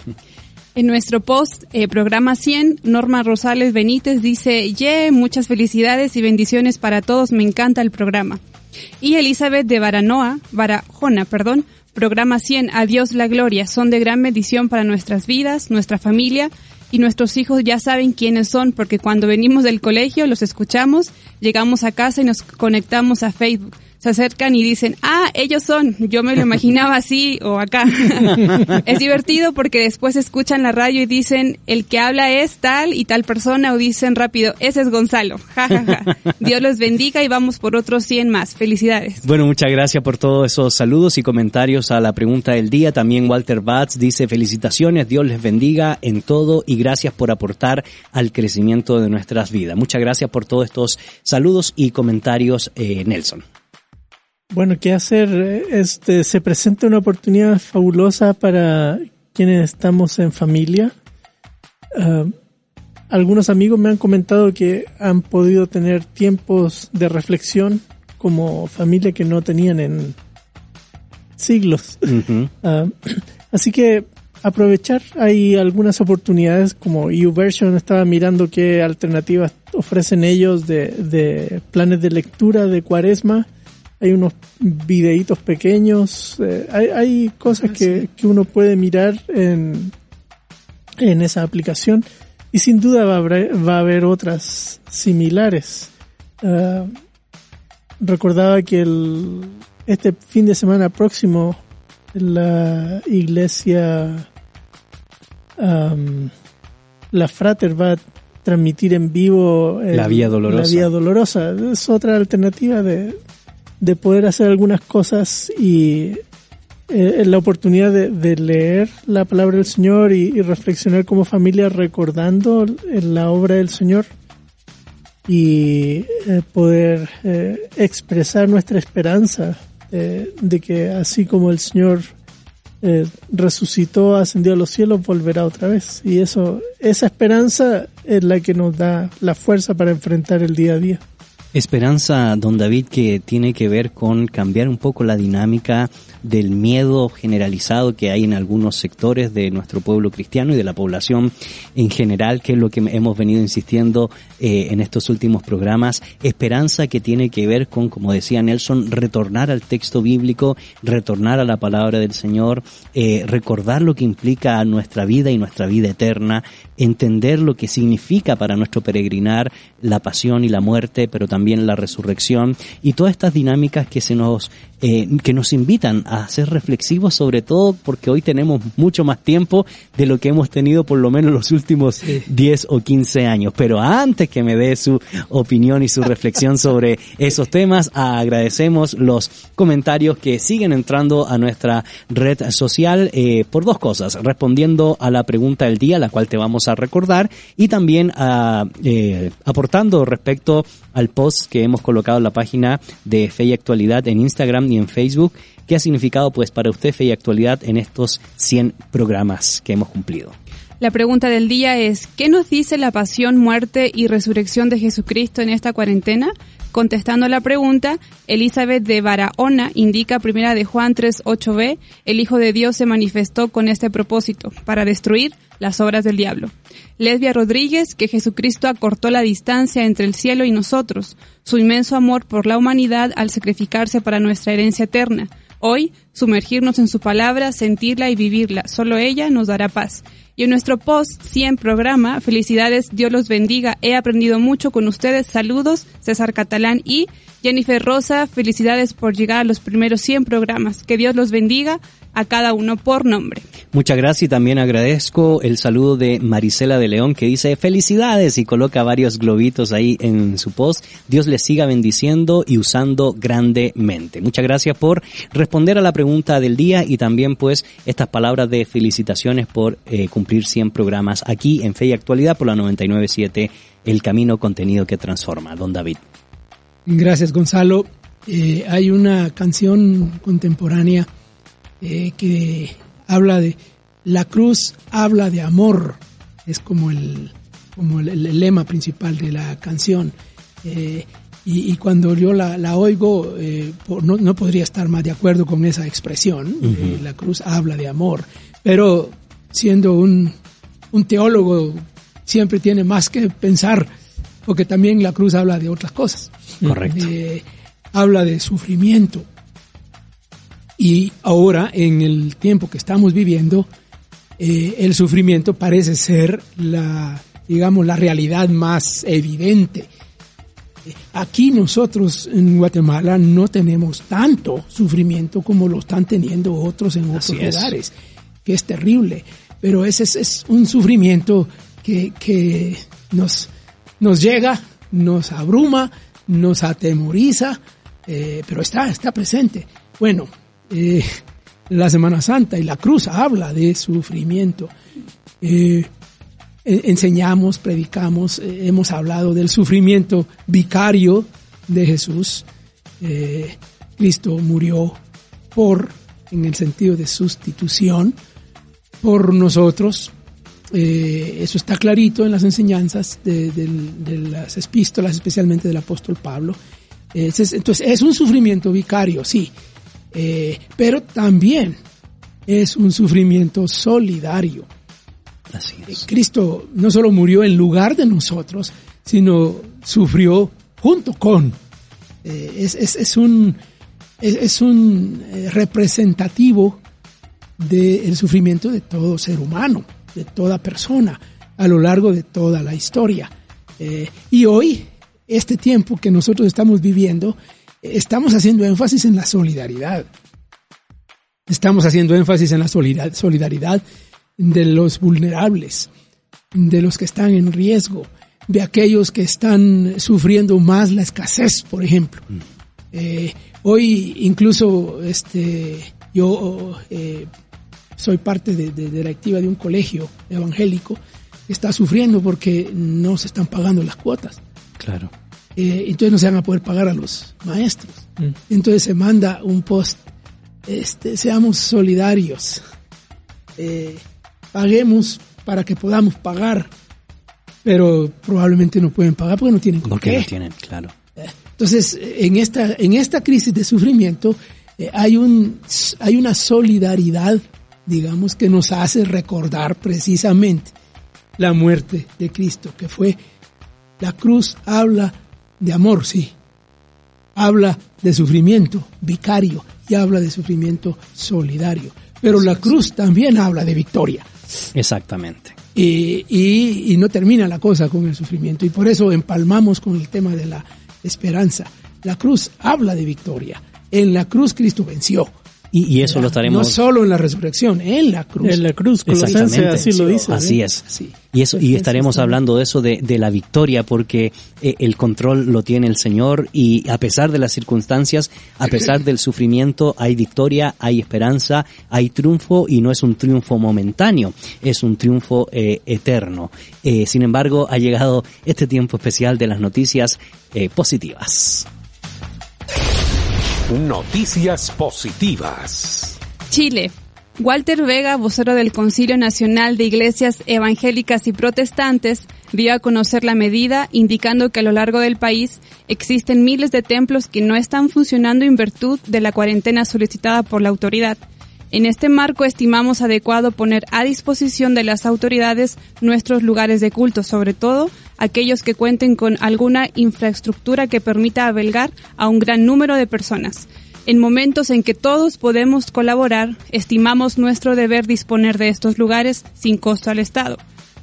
En nuestro post, eh, programa 100, Norma Rosales Benítez dice, yeah, muchas felicidades y bendiciones para todos, me encanta el programa. Y Elizabeth de Baranoa, Barajona, perdón, programa 100, Adiós la Gloria, son de gran bendición para nuestras vidas, nuestra familia, y nuestros hijos. Ya saben quiénes son porque cuando venimos del colegio los escuchamos, llegamos a casa y nos conectamos a Facebook se acercan y dicen, ah, ellos son, yo me lo imaginaba así o acá. es divertido porque después escuchan la radio y dicen, el que habla es tal y tal persona o dicen rápido, ese es Gonzalo. Ja, ja, ja. Dios los bendiga y vamos por otros 100 más. Felicidades. Bueno, muchas gracias por todos esos saludos y comentarios a la pregunta del día. También Walter Batz dice, felicitaciones, Dios les bendiga en todo y gracias por aportar al crecimiento de nuestras vidas. Muchas gracias por todos estos saludos y comentarios, eh, Nelson. Bueno, ¿qué hacer? Este, se presenta una oportunidad fabulosa para quienes estamos en familia. Ah, algunos amigos me han comentado que han podido tener tiempos de reflexión como familia que no tenían en siglos. Ah, así que aprovechar, hay algunas oportunidades como YouVersion estaba mirando qué alternativas ofrecen ellos de, de planes de lectura de cuaresma. Hay unos videitos pequeños, eh, hay, hay, cosas que, que, uno puede mirar en, en esa aplicación. Y sin duda va a haber, va a haber otras similares. Uh, recordaba que el, este fin de semana próximo la iglesia um, la Frater va a transmitir en vivo la Vía Dolorosa. La Vía Dolorosa. Es otra alternativa de, de poder hacer algunas cosas y eh, la oportunidad de, leer la palabra del Señor y, reflexionar como familia recordando la obra del Señor y eh, poder eh, expresar nuestra esperanza de que así como el Señor resucitó, ascendió a los cielos, volverá otra vez. Y eso, esa esperanza es la que nos da la fuerza para enfrentar el día a día. Esperanza, don David, que tiene que ver con cambiar un poco la dinámica del miedo generalizado que hay en algunos sectores de nuestro pueblo cristiano y de la población en general, que es lo que hemos venido insistiendo eh, en estos últimos programas. Esperanza que tiene que ver con, como decía Nelson, retornar al texto bíblico, retornar a la palabra del Señor, eh, recordar lo que implica nuestra vida y nuestra vida eterna, entender lo que significa para nuestro peregrinar la pasión y la muerte, pero también la resurrección y todas estas dinámicas que se nos eh, que nos invitan a ser reflexivos, sobre todo porque hoy tenemos mucho más tiempo de lo que hemos tenido por lo menos los últimos 10 o 15 años. Pero antes que me dé su opinión y su reflexión sobre esos temas, agradecemos los comentarios que siguen entrando a nuestra red social eh, por dos cosas, respondiendo a la pregunta del día, la cual te vamos a recordar, y también a, eh, aportando respecto al post que hemos colocado en la página de Fe y Actualidad en Instagram Y en Facebook. ¿Qué ha significado pues para usted Fe y Actualidad en estos 100 programas que hemos cumplido? La pregunta del día es, ¿qué nos dice la pasión, muerte y resurrección de Jesucristo en esta cuarentena? Contestando la pregunta, Elizabeth de Barahona indica primera de Juan 3.8b, el Hijo de Dios se manifestó con este propósito, para destruir las obras del diablo. Lesbia Rodríguez, que Jesucristo acortó la distancia entre el cielo y nosotros, su inmenso amor por la humanidad al sacrificarse para nuestra herencia eterna. Hoy, sumergirnos en su palabra, sentirla y vivirla, solo ella nos dará paz. Y en nuestro post 100 programa, felicidades, Dios los bendiga, he aprendido mucho con ustedes, saludos, César Catalán y Jennifer Rosa, felicidades por llegar a los primeros 100 programas, que Dios los bendiga, a cada uno por nombre. Muchas gracias y también agradezco el saludo de Marisela de León que dice felicidades y coloca varios globitos ahí en su post. Dios les siga bendiciendo y usando grandemente. Muchas gracias por responder a la pregunta del día y también pues estas palabras de felicitaciones por eh, cumplir 100 programas aquí en Fe y Actualidad por la 997 El Camino Contenido que Transforma. Don David. Gracias Gonzalo. Eh, hay una canción contemporánea eh, que habla de la cruz habla de amor. Es como el como el, lema principal de la canción. Eh, y, cuando yo la, oigo eh, no, no, podría estar más de acuerdo con esa expresión la cruz habla de amor. Pero siendo un, un teólogo siempre tiene más que pensar porque también la cruz habla de otras cosas correcto habla de sufrimiento y ahora, en el tiempo que estamos viviendo, eh, el sufrimiento parece ser la, digamos, la realidad más evidente. Aquí nosotros en Guatemala no tenemos tanto sufrimiento como lo están teniendo otros en otros lugares, que es terrible. Pero ese es, un sufrimiento que, que nos, nos llega, nos abruma, nos atemoriza, eh, pero está, está presente. Bueno, eh, la Semana Santa y la cruz habla de sufrimiento. Eh, enseñamos, predicamos, hemos hablado del sufrimiento vicario de Jesús. Cristo murió por, en el sentido de sustitución, por nosotros. Eso está clarito en las enseñanzas de, de las epístolas, especialmente del apóstol Pablo. Entonces, es un sufrimiento vicario, sí, eh, pero también es un sufrimiento solidario. Así es. Cristo no solo murió en lugar de nosotros, sino sufrió junto con. Eh, es, es, es, un, es, un eh, representativo del sufrimiento de todo ser humano, de toda persona, a lo largo de toda la historia. y hoy, este tiempo que nosotros estamos viviendo, estamos haciendo énfasis en la solidaridad. Estamos haciendo énfasis en la solidaridad de los vulnerables, de los que están en riesgo, de aquellos que están sufriendo más la escasez, por ejemplo. Mm. Eh, hoy incluso este, yo eh, soy parte de, de, de, la activa de un colegio evangélico que está sufriendo porque no se están pagando las cuotas. Claro. Eh, entonces no se van a poder pagar a los maestros. Mm. Entonces se manda un post, este, seamos solidarios, eh, paguemos para que podamos pagar, pero probablemente no pueden pagar porque no tienen con porque no tienen, claro. Eh, entonces, en esta, en esta crisis de sufrimiento hay, un, hay una solidaridad, digamos, que nos hace recordar precisamente la muerte de Cristo, que fue la cruz habla de amor, sí. Habla de sufrimiento vicario y habla de sufrimiento solidario. Pero la cruz también habla de victoria. Exactamente. Y, y, y, no termina la cosa con el sufrimiento. Y por eso empalmamos con el tema de la esperanza. La cruz habla de victoria. En la cruz Cristo venció. Y, eso lo estaremos. No solo en la resurrección, en la cruz. En la cruz, Exactamente. así lo dice. Así es. Y eso, y estaremos hablando de eso, de, de la victoria, porque eh, el control lo tiene el Señor y a pesar de las circunstancias, a pesar del sufrimiento, hay victoria, hay esperanza, hay triunfo y no es un triunfo momentáneo, es un triunfo eh, eterno. Eh, sin embargo, ha llegado este tiempo especial de las noticias positivas. Noticias positivas. Chile. Walter Vega, vocero del Concilio Nacional de Iglesias Evangélicas y Protestantes, dio a conocer la medida, indicando que a lo largo del país existen miles de templos que no están funcionando en virtud de la cuarentena solicitada por la autoridad. En este marco estimamos adecuado poner a disposición de las autoridades nuestros lugares de culto, sobre todo aquellos que cuenten con alguna infraestructura que permita abelgar a un gran número de personas. En momentos en que todos podemos colaborar, estimamos nuestro deber disponer de estos lugares sin costo al Estado.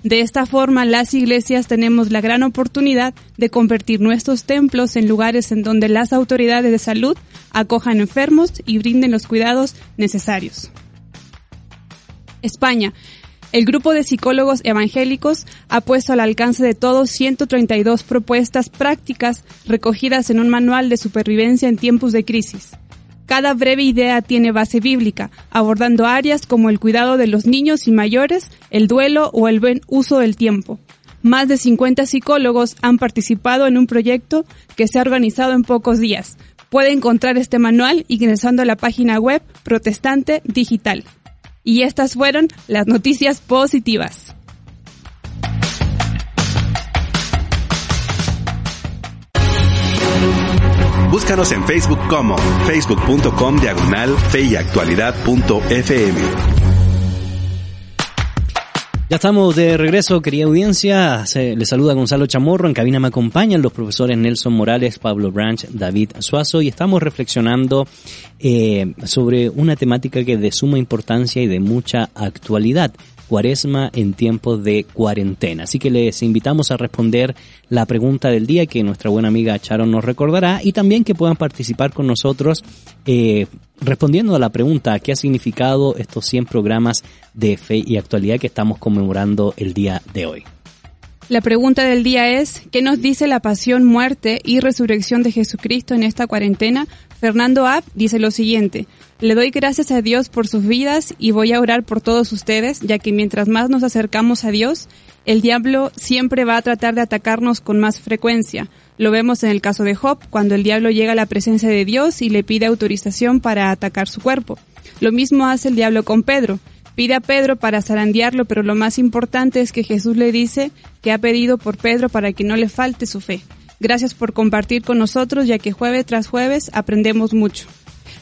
De esta forma, las iglesias tenemos la gran oportunidad de convertir nuestros templos en lugares en donde las autoridades de salud acojan enfermos y brinden los cuidados necesarios. España. El grupo de psicólogos evangélicos ha puesto al alcance de todos 132 propuestas prácticas recogidas en un manual de supervivencia en tiempos de crisis. Cada breve idea tiene base bíblica, abordando áreas como el cuidado de los niños y mayores, el duelo o el buen uso del tiempo. Más de 50 psicólogos han participado en un proyecto que se ha organizado en pocos días. Puede encontrar este manual ingresando a la página web Protestante Digital. Y estas fueron las noticias positivas. Búscanos en Facebook como facebook.com diagonal feyactualidad.fm. Ya estamos de regreso, querida audiencia. Se, le saluda Gonzalo Chamorro. En cabina me acompañan los profesores Nelson Morales, Pablo Branch, David Suazo y estamos reflexionando eh, sobre una temática que es de suma importancia y de mucha actualidad cuaresma en tiempos de cuarentena. Así que les invitamos a responder la pregunta del día que nuestra buena amiga Charon nos recordará y también que puedan participar con nosotros eh, respondiendo a la pregunta ¿qué ha significado estos 100 programas de fe y actualidad que estamos conmemorando el día de hoy? La pregunta del día es, ¿qué nos dice la pasión, muerte y resurrección de Jesucristo en esta cuarentena? Fernando App dice lo siguiente, le doy gracias a Dios por sus vidas y voy a orar por todos ustedes, ya que mientras más nos acercamos a Dios, el diablo siempre va a tratar de atacarnos con más frecuencia. Lo vemos en el caso de Job, cuando el diablo llega a la presencia de Dios y le pide autorización para atacar su cuerpo. Lo mismo hace el diablo con Pedro. Pide a Pedro para zarandearlo, pero lo más importante es que Jesús le dice que ha pedido por Pedro para que no le falte su fe. Gracias por compartir con nosotros, ya que jueves tras jueves aprendemos mucho.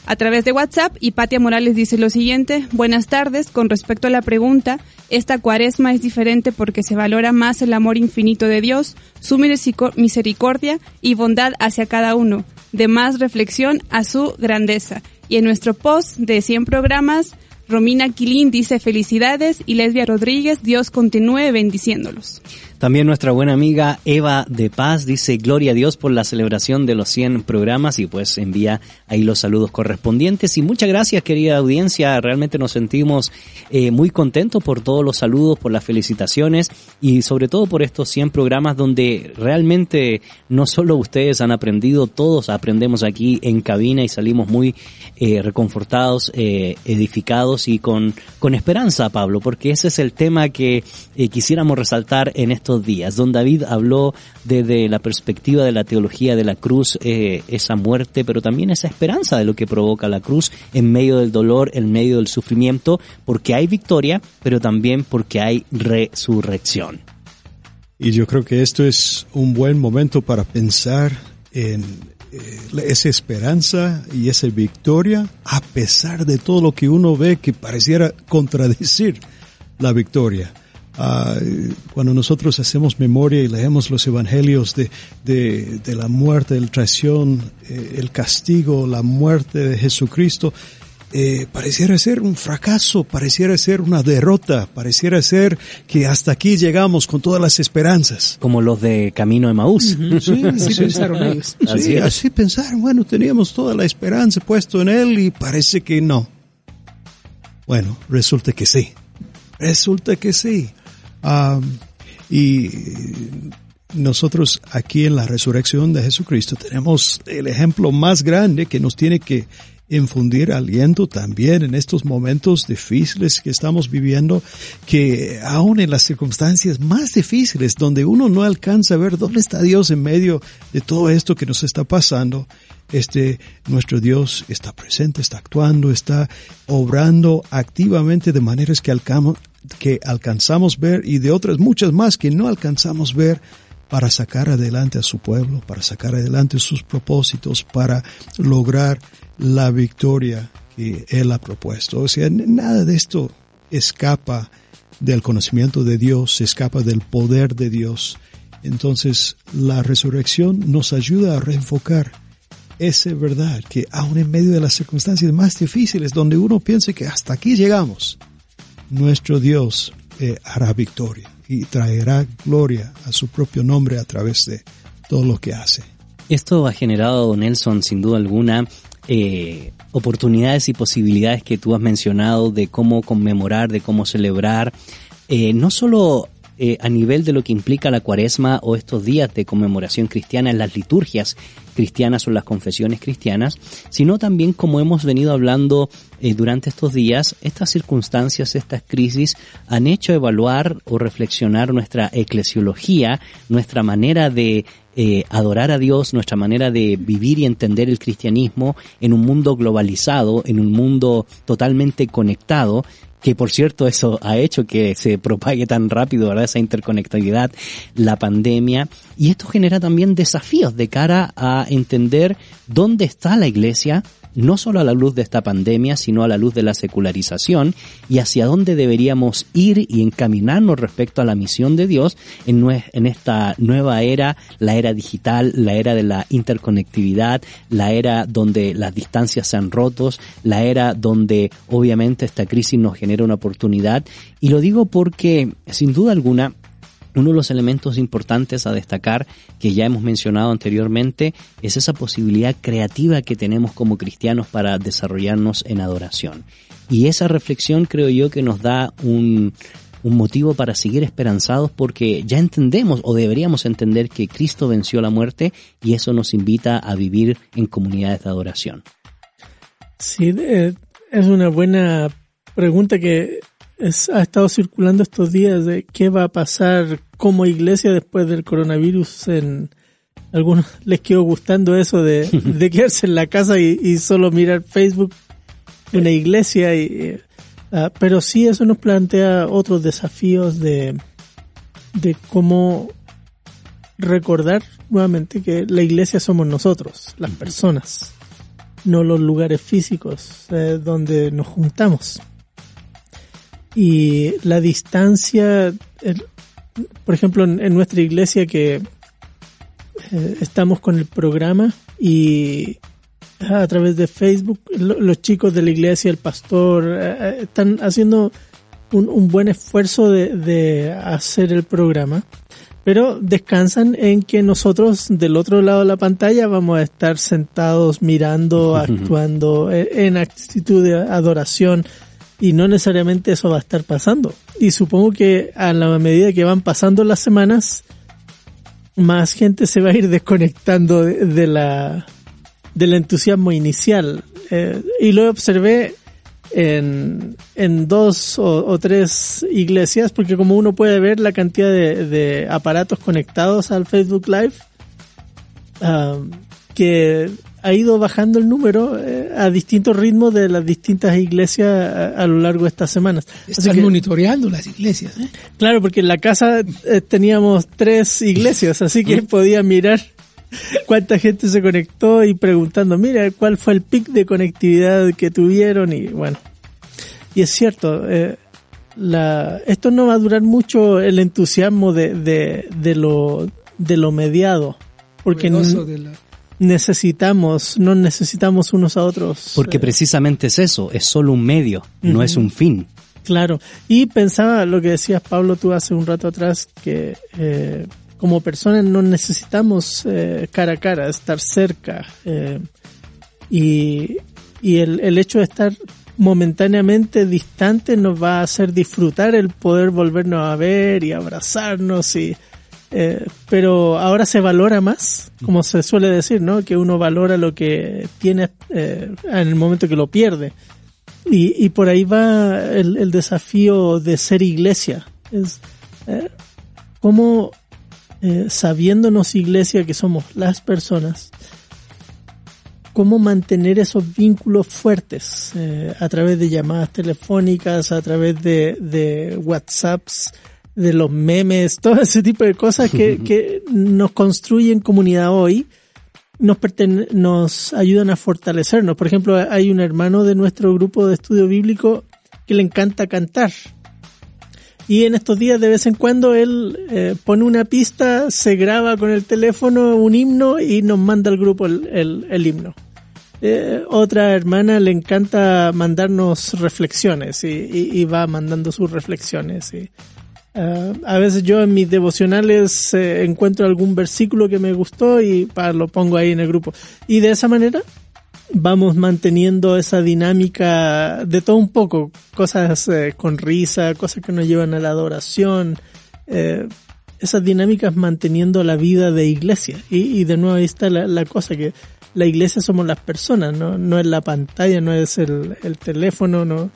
A través de WhatsApp, Hipatia Morales dice lo siguiente, buenas tardes, con respecto a la pregunta, esta cuaresma es diferente porque se valora más el amor infinito de Dios, su misericordia y bondad hacia cada uno, de más reflexión a su grandeza. Y en nuestro post de 100 programas, Romina Quilín dice felicidades y Lesbia Rodríguez, Dios continúe bendiciéndolos. También nuestra buena amiga Eva de Paz dice gloria a Dios por la celebración de los 100 programas y pues envía ahí los saludos correspondientes. Y muchas gracias querida audiencia, realmente nos sentimos eh, muy contentos por todos los saludos, por las felicitaciones y sobre todo por estos 100 programas donde realmente no solo ustedes han aprendido, todos aprendemos aquí en cabina y salimos muy eh, reconfortados, eh, edificados y con, con esperanza, Pablo, porque ese es el tema que quisiéramos resaltar en estos días. Don David habló desde la perspectiva de la teología de la cruz, eh, esa muerte, pero también esa esperanza de lo que provoca la cruz en medio del dolor, en medio del sufrimiento, porque hay victoria, pero también porque hay resurrección. Y yo creo que esto es un buen momento para pensar en eh, esa esperanza y esa victoria a pesar de todo lo que uno ve que pareciera contradecir la victoria. Ah, cuando nosotros hacemos memoria y leemos los evangelios de, de, la muerte, la traición, eh, el castigo, la muerte de Jesucristo, eh, pareciera ser un fracaso, pareciera ser una derrota, pareciera ser que hasta aquí llegamos con todas las esperanzas. Como los de Camino de Maús. Sí, así pensaron ellos. Sí, así pensaron, bueno, teníamos toda la esperanza puesto en él y parece que no. Bueno, resulta que sí. Resulta que sí y nosotros aquí en la resurrección de Jesucristo tenemos el ejemplo más grande que nos tiene que infundir aliento también en estos momentos difíciles que estamos viviendo, que aún en las circunstancias más difíciles, donde uno no alcanza a ver dónde está Dios en medio de todo esto que nos está pasando, este, nuestro Dios está presente, está actuando, está obrando activamente de maneras que, alcamos, que alcanzamos ver y de otras muchas más que no alcanzamos ver para sacar adelante a su pueblo, para sacar adelante sus propósitos, para lograr la victoria que Él ha propuesto. O sea, nada de esto escapa del conocimiento de Dios, escapa del poder de Dios. Entonces, la resurrección nos ayuda a reenfocar esa verdad que aun en medio de las circunstancias más difíciles, donde uno piensa que hasta aquí llegamos, nuestro Dios eh, hará victoria y traerá gloria a su propio nombre a través de todo lo que hace. Esto ha generado, Nelson, sin duda alguna, eh, oportunidades y posibilidades que tú has mencionado de cómo conmemorar, de cómo celebrar, eh, no solo eh, a nivel de lo que implica la cuaresma o estos días de conmemoración cristiana en las liturgias cristianas o las confesiones cristianas, sino también como hemos venido hablando eh, durante estos días, estas circunstancias, estas crisis han hecho evaluar o reflexionar nuestra eclesiología, nuestra manera de eh, adorar a Dios, nuestra manera de vivir y entender el cristianismo en un mundo globalizado, en un mundo totalmente conectado que por cierto eso ha hecho que se propague tan rápido, ¿verdad? Esa interconectividad, la pandemia. Y esto genera también desafíos de cara a entender dónde está la iglesia, no solo a la luz de esta pandemia, sino a la luz de la secularización y hacia dónde deberíamos ir y encaminarnos respecto a la misión de Dios en, esta nueva era, la era digital, la era de la interconectividad, la era donde las distancias se han rotos, la era donde obviamente esta crisis nos genera una oportunidad. Y lo digo porque, sin duda alguna, uno de los elementos importantes a destacar que ya hemos mencionado anteriormente es esa posibilidad creativa que tenemos como cristianos para desarrollarnos en adoración. Y esa reflexión creo yo que nos da un, un motivo para seguir esperanzados porque ya entendemos o deberíamos entender que Cristo venció la muerte y eso nos invita a vivir en comunidades de adoración. Sí, es una buena pregunta que ha estado circulando estos días de qué va a pasar como iglesia después del coronavirus. En algunos les quedó gustando eso de, quedarse en la casa y, solo mirar Facebook, una iglesia. Y, uh, pero sí eso nos plantea otros desafíos de, de cómo recordar nuevamente que la iglesia somos nosotros, las personas, no los lugares físicos eh, donde nos juntamos y la distancia, por ejemplo, en, nuestra iglesia que eh, estamos con el programa y a través de Facebook los chicos de la iglesia, el pastor, eh, eh, están haciendo un, buen esfuerzo de, hacer el programa, pero descansan en que nosotros del otro lado de la pantalla vamos a estar sentados mirando, actuando en actitud de adoración y no necesariamente eso va a estar pasando. Y supongo que a la medida que van pasando las semanas, más gente se va a ir desconectando de, la del entusiasmo inicial. Eh, y lo observé en, en dos o, tres iglesias, porque como uno puede ver la cantidad de, aparatos conectados al Facebook Live, ah, que ha ido bajando el número eh, a distintos ritmos de las distintas iglesias a, lo largo de estas semanas. Están monitoreando las iglesias. ¿eh? Claro, porque en la casa eh, teníamos tres iglesias, así que podía mirar cuánta gente se conectó y preguntando, mira, cuál fue el pic de conectividad que tuvieron y bueno. Y es cierto, la, esto no va a durar mucho el entusiasmo de, de, de lo, de lo mediado. Porque necesitamos, no necesitamos unos a otros. Porque precisamente es eso, es solo un medio, no es un fin. Claro, y pensaba lo que decías Pablo tú hace un rato atrás, que eh, como personas no necesitamos eh, cara a cara, estar cerca. Eh, y y el, el hecho de estar momentáneamente distante nos va a hacer disfrutar el poder volvernos a ver y abrazarnos y Eh, pero ahora se valora más, como se suele decir, ¿no? Que uno valora lo que tiene eh, en el momento que lo pierde. Y, y por ahí va el, el desafío de ser iglesia. Es eh, cómo, eh, sabiéndonos iglesia que somos las personas, cómo mantener esos vínculos fuertes eh, a través de llamadas telefónicas, a través de, de WhatsApps, de los memes, todo ese tipo de cosas que, que nos construyen comunidad hoy, nos, pertene- nos ayudan a fortalecernos. Por ejemplo, hay un hermano de nuestro grupo de estudio bíblico que le encanta cantar. Y en estos días de vez en cuando él eh, pone una pista, se graba con el teléfono un himno y nos manda al grupo el, el- el himno. Eh, otra hermana le encanta mandarnos reflexiones y, y- y va mandando sus reflexiones. Y, eh, a veces yo en mis devocionales eh, encuentro algún versículo que me gustó y pa, lo pongo ahí en el grupo. Y de esa manera vamos manteniendo esa dinámica de todo un poco, cosas eh, con risa, cosas que nos llevan a la adoración, eh, esas dinámicas manteniendo la vida de iglesia. Y, y de nuevo ahí está la, la cosa que la iglesia somos las personas, no, no es la pantalla, no es el, el teléfono, no,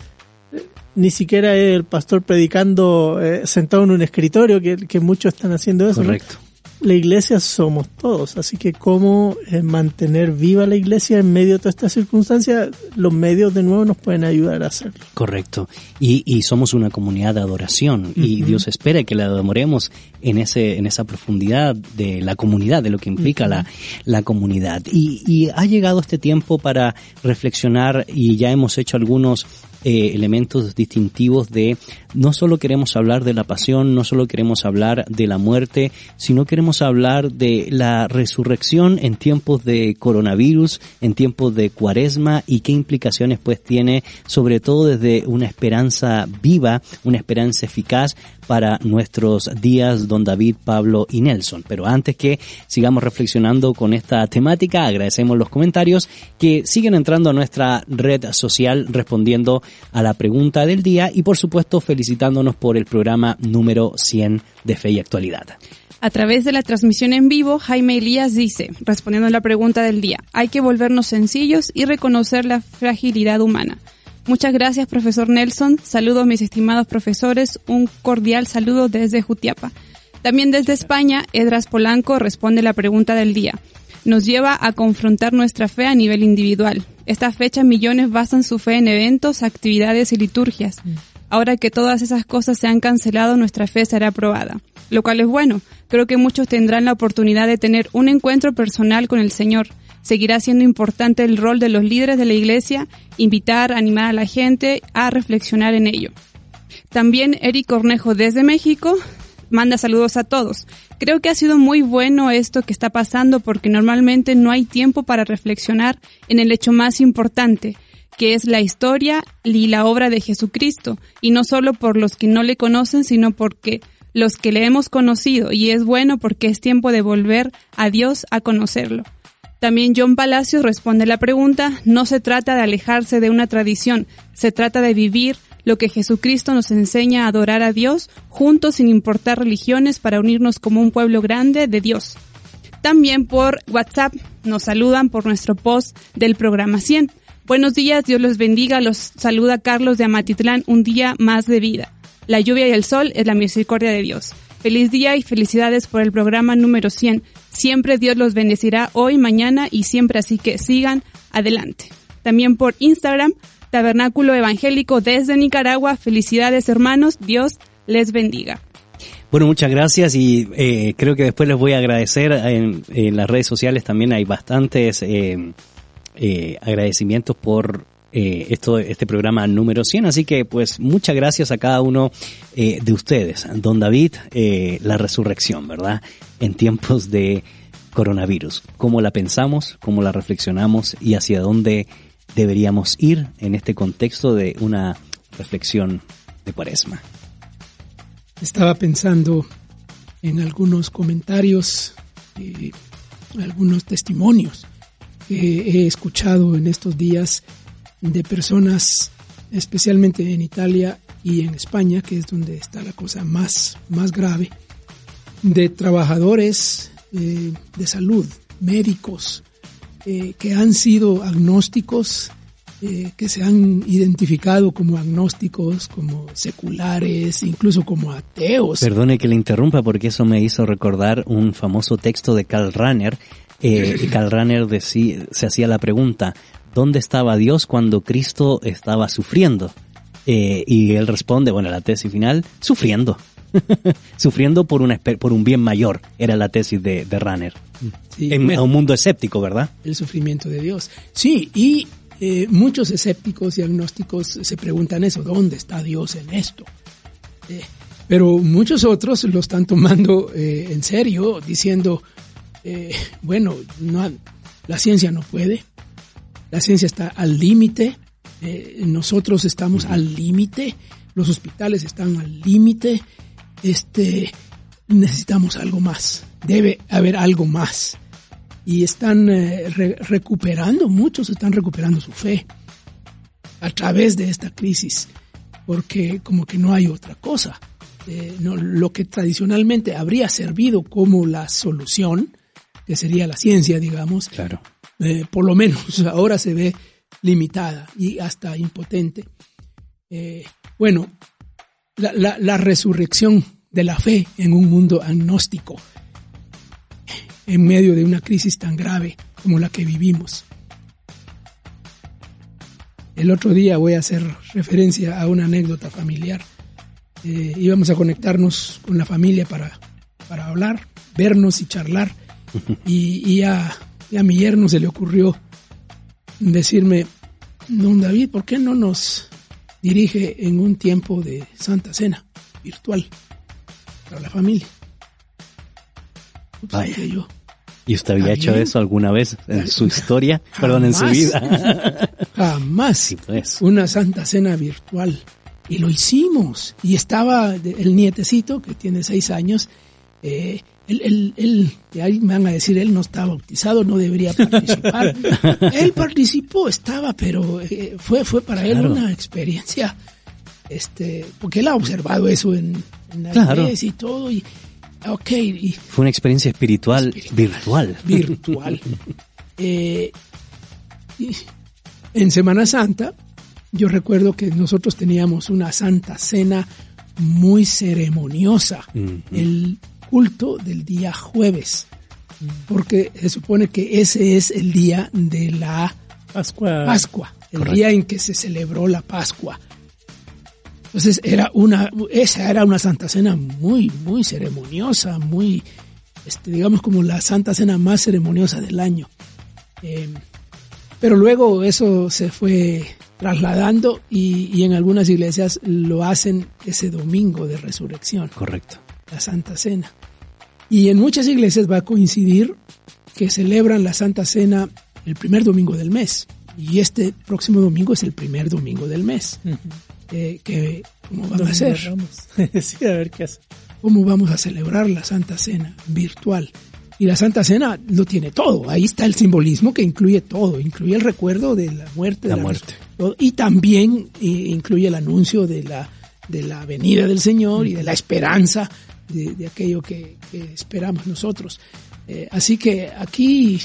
ni siquiera es el pastor predicando eh, sentado en un escritorio, que, que muchos están haciendo eso. ¿no? Correcto. la iglesia somos todos, así que cómo eh, mantener viva la iglesia en medio de todas estas circunstancias, los medios de nuevo nos pueden ayudar a hacerlo. Correcto. Y, y somos una comunidad de adoración y Dios espera que la adoremos en ese en esa profundidad de la comunidad, de lo que implica la, la comunidad. Y, y ha llegado este tiempo para reflexionar y ya hemos hecho algunos eh, elementos distintivos de no solo queremos hablar de la pasión, no solo queremos hablar de la muerte, sino queremos hablar de la resurrección en tiempos de coronavirus, en tiempos de cuaresma y qué implicaciones pues tiene sobre todo desde una esperanza viva, una esperanza eficaz para nuestros días, don David, Pablo y Nelson. Pero antes que sigamos reflexionando con esta temática, agradecemos los comentarios que siguen entrando a nuestra red social respondiendo a la pregunta del día y por supuesto felicitándonos por el programa número 100 de Fe y Actualidad. A través de la transmisión en vivo, Jaime Elías dice, respondiendo a la pregunta del día, hay que volvernos sencillos y reconocer la fragilidad humana. Muchas gracias, profesor Nelson. Saludos, mis estimados profesores. Un cordial saludo desde Jutiapa. También desde España, Edras Polanco responde la pregunta del día. Nos lleva a confrontar nuestra fe a nivel individual. Esta fecha millones basan su fe en eventos, actividades y liturgias. Ahora que todas esas cosas se han cancelado, nuestra fe será probada. Lo cual es bueno. Creo que muchos tendrán la oportunidad de tener un encuentro personal con el Señor. Seguirá siendo importante el rol de los líderes de la iglesia, invitar, animar a la gente a reflexionar en ello. También Eric Cornejo desde México manda saludos a todos. Creo que ha sido muy bueno esto que está pasando porque normalmente no hay tiempo para reflexionar en el hecho más importante, que es la historia y la obra de Jesucristo, y no solo por los que no le conocen, sino porque los que le hemos conocido, y es bueno porque es tiempo de volver a Dios a conocerlo. También John Palacios responde la pregunta, no se trata de alejarse de una tradición, se trata de vivir lo que Jesucristo nos enseña a adorar a Dios juntos sin importar religiones para unirnos como un pueblo grande de Dios. También por WhatsApp nos saludan por nuestro post del programa 100. Buenos días, Dios los bendiga, los saluda Carlos de Amatitlán, un día más de vida. La lluvia y el sol es la misericordia de Dios. Feliz día y felicidades por el programa número 100. Siempre Dios los bendecirá hoy, mañana y siempre, así que sigan adelante. También por Instagram, Tabernáculo Evangélico desde Nicaragua. Felicidades hermanos, Dios les bendiga. Bueno, muchas gracias y eh, creo que después les voy a agradecer en, las redes sociales también hay bastantes eh, eh, agradecimientos por eh, esto, este programa número 100, así que pues muchas gracias a cada uno eh, de ustedes. Don David, eh, la resurrección, ¿verdad? En tiempos de coronavirus. ¿Cómo la pensamos? ¿Cómo la reflexionamos? ¿Y hacia dónde deberíamos ir en este contexto de una reflexión de cuaresma? Estaba pensando en algunos comentarios, algunos testimonios que he escuchado en estos días de personas, especialmente en Italia y en España, que es donde está la cosa más, más grave, de trabajadores eh, de salud, médicos, eh, que han sido agnósticos, eh, que se han identificado como agnósticos, como seculares, incluso como ateos. Perdone que le interrumpa porque eso me hizo recordar un famoso texto de Karl Rahner. Eh, Karl Rahner se hacía la pregunta, ¿dónde estaba Dios cuando Cristo estaba sufriendo? Eh, y él responde, bueno, la tesis final, sufriendo. sufriendo por, una, por un bien mayor, era la tesis de, de Rahner. Sí, En bueno, un mundo escéptico, ¿verdad? el sufrimiento de Dios. Sí, y eh, muchos escépticos y agnósticos se preguntan eso, ¿dónde está Dios en esto? Eh, pero muchos otros lo están tomando eh, en serio, diciendo, bueno, no, la ciencia no puede, la ciencia está al límite, eh, nosotros estamos al límite, los hospitales están al límite, este, necesitamos algo más, debe haber algo más y están eh, re- recuperando, muchos están recuperando su fe a través de esta crisis, porque como que no hay otra cosa. Eh, no, lo que tradicionalmente habría servido como la solución, que sería la ciencia, digamos, Claro. Eh, por lo menos ahora se ve limitada y hasta impotente. Eh, bueno, la, la- la resurrección de la fe en un mundo agnóstico, en medio de una crisis tan grave como la que vivimos. El otro día voy a hacer referencia a una anécdota familiar. Eh, íbamos a conectarnos con la familia para, para hablar, vernos y charlar. Y, y a, y a mi yerno se le ocurrió decirme, don David, ¿por qué no nos dirige en un tiempo de Santa Cena virtual para la familia? Ups, Vaya. dije yo, ¿Y usted había ¿Está hecho eso alguna vez en su historia? Perdón, en su Jamás. vida. jamás Sí, pues. una Santa Cena virtual. Y lo hicimos. Y estaba el nietecito, que tiene seis años, eh, él, él, él, de ahí me van a decir, él no está bautizado, no debería participar. él participó, estaba, pero eh, fue, fue para él una experiencia, este, porque él ha observado eso en, en la Claro. iglesia y todo, y, ok, y Fue una experiencia espiritual, Espiritual. virtual. virtual. Eh, y en Semana Santa, yo recuerdo que nosotros teníamos una Santa Cena muy ceremoniosa, Ujú. el culto del día jueves, porque se supone que ese es el día de la Pascua. Pascua, el Correcto. día en que se celebró la Pascua. Entonces era una, esa era una Santa Cena muy, muy ceremoniosa, muy, este, digamos como la Santa Cena más ceremoniosa del año. Eh, pero luego eso se fue trasladando y, y en algunas iglesias lo hacen ese domingo de resurrección Correcto. la Santa Cena. Y en muchas iglesias va a coincidir que celebran la Santa Cena el primer domingo del mes. Y este próximo domingo es el primer domingo del mes. Eh, que, ¿Cómo van a Domingo hacer? sí, a ver qué hace. ¿Cómo vamos a celebrar la Santa Cena virtual? Y la Santa Cena lo tiene todo. Ahí está el simbolismo que incluye todo. Incluye el recuerdo de la muerte. La de muerte. todo, Y también eh, incluye el anuncio de la, de la venida del Señor y de la esperanza de, de aquello que, que esperamos nosotros. Eh, así que aquí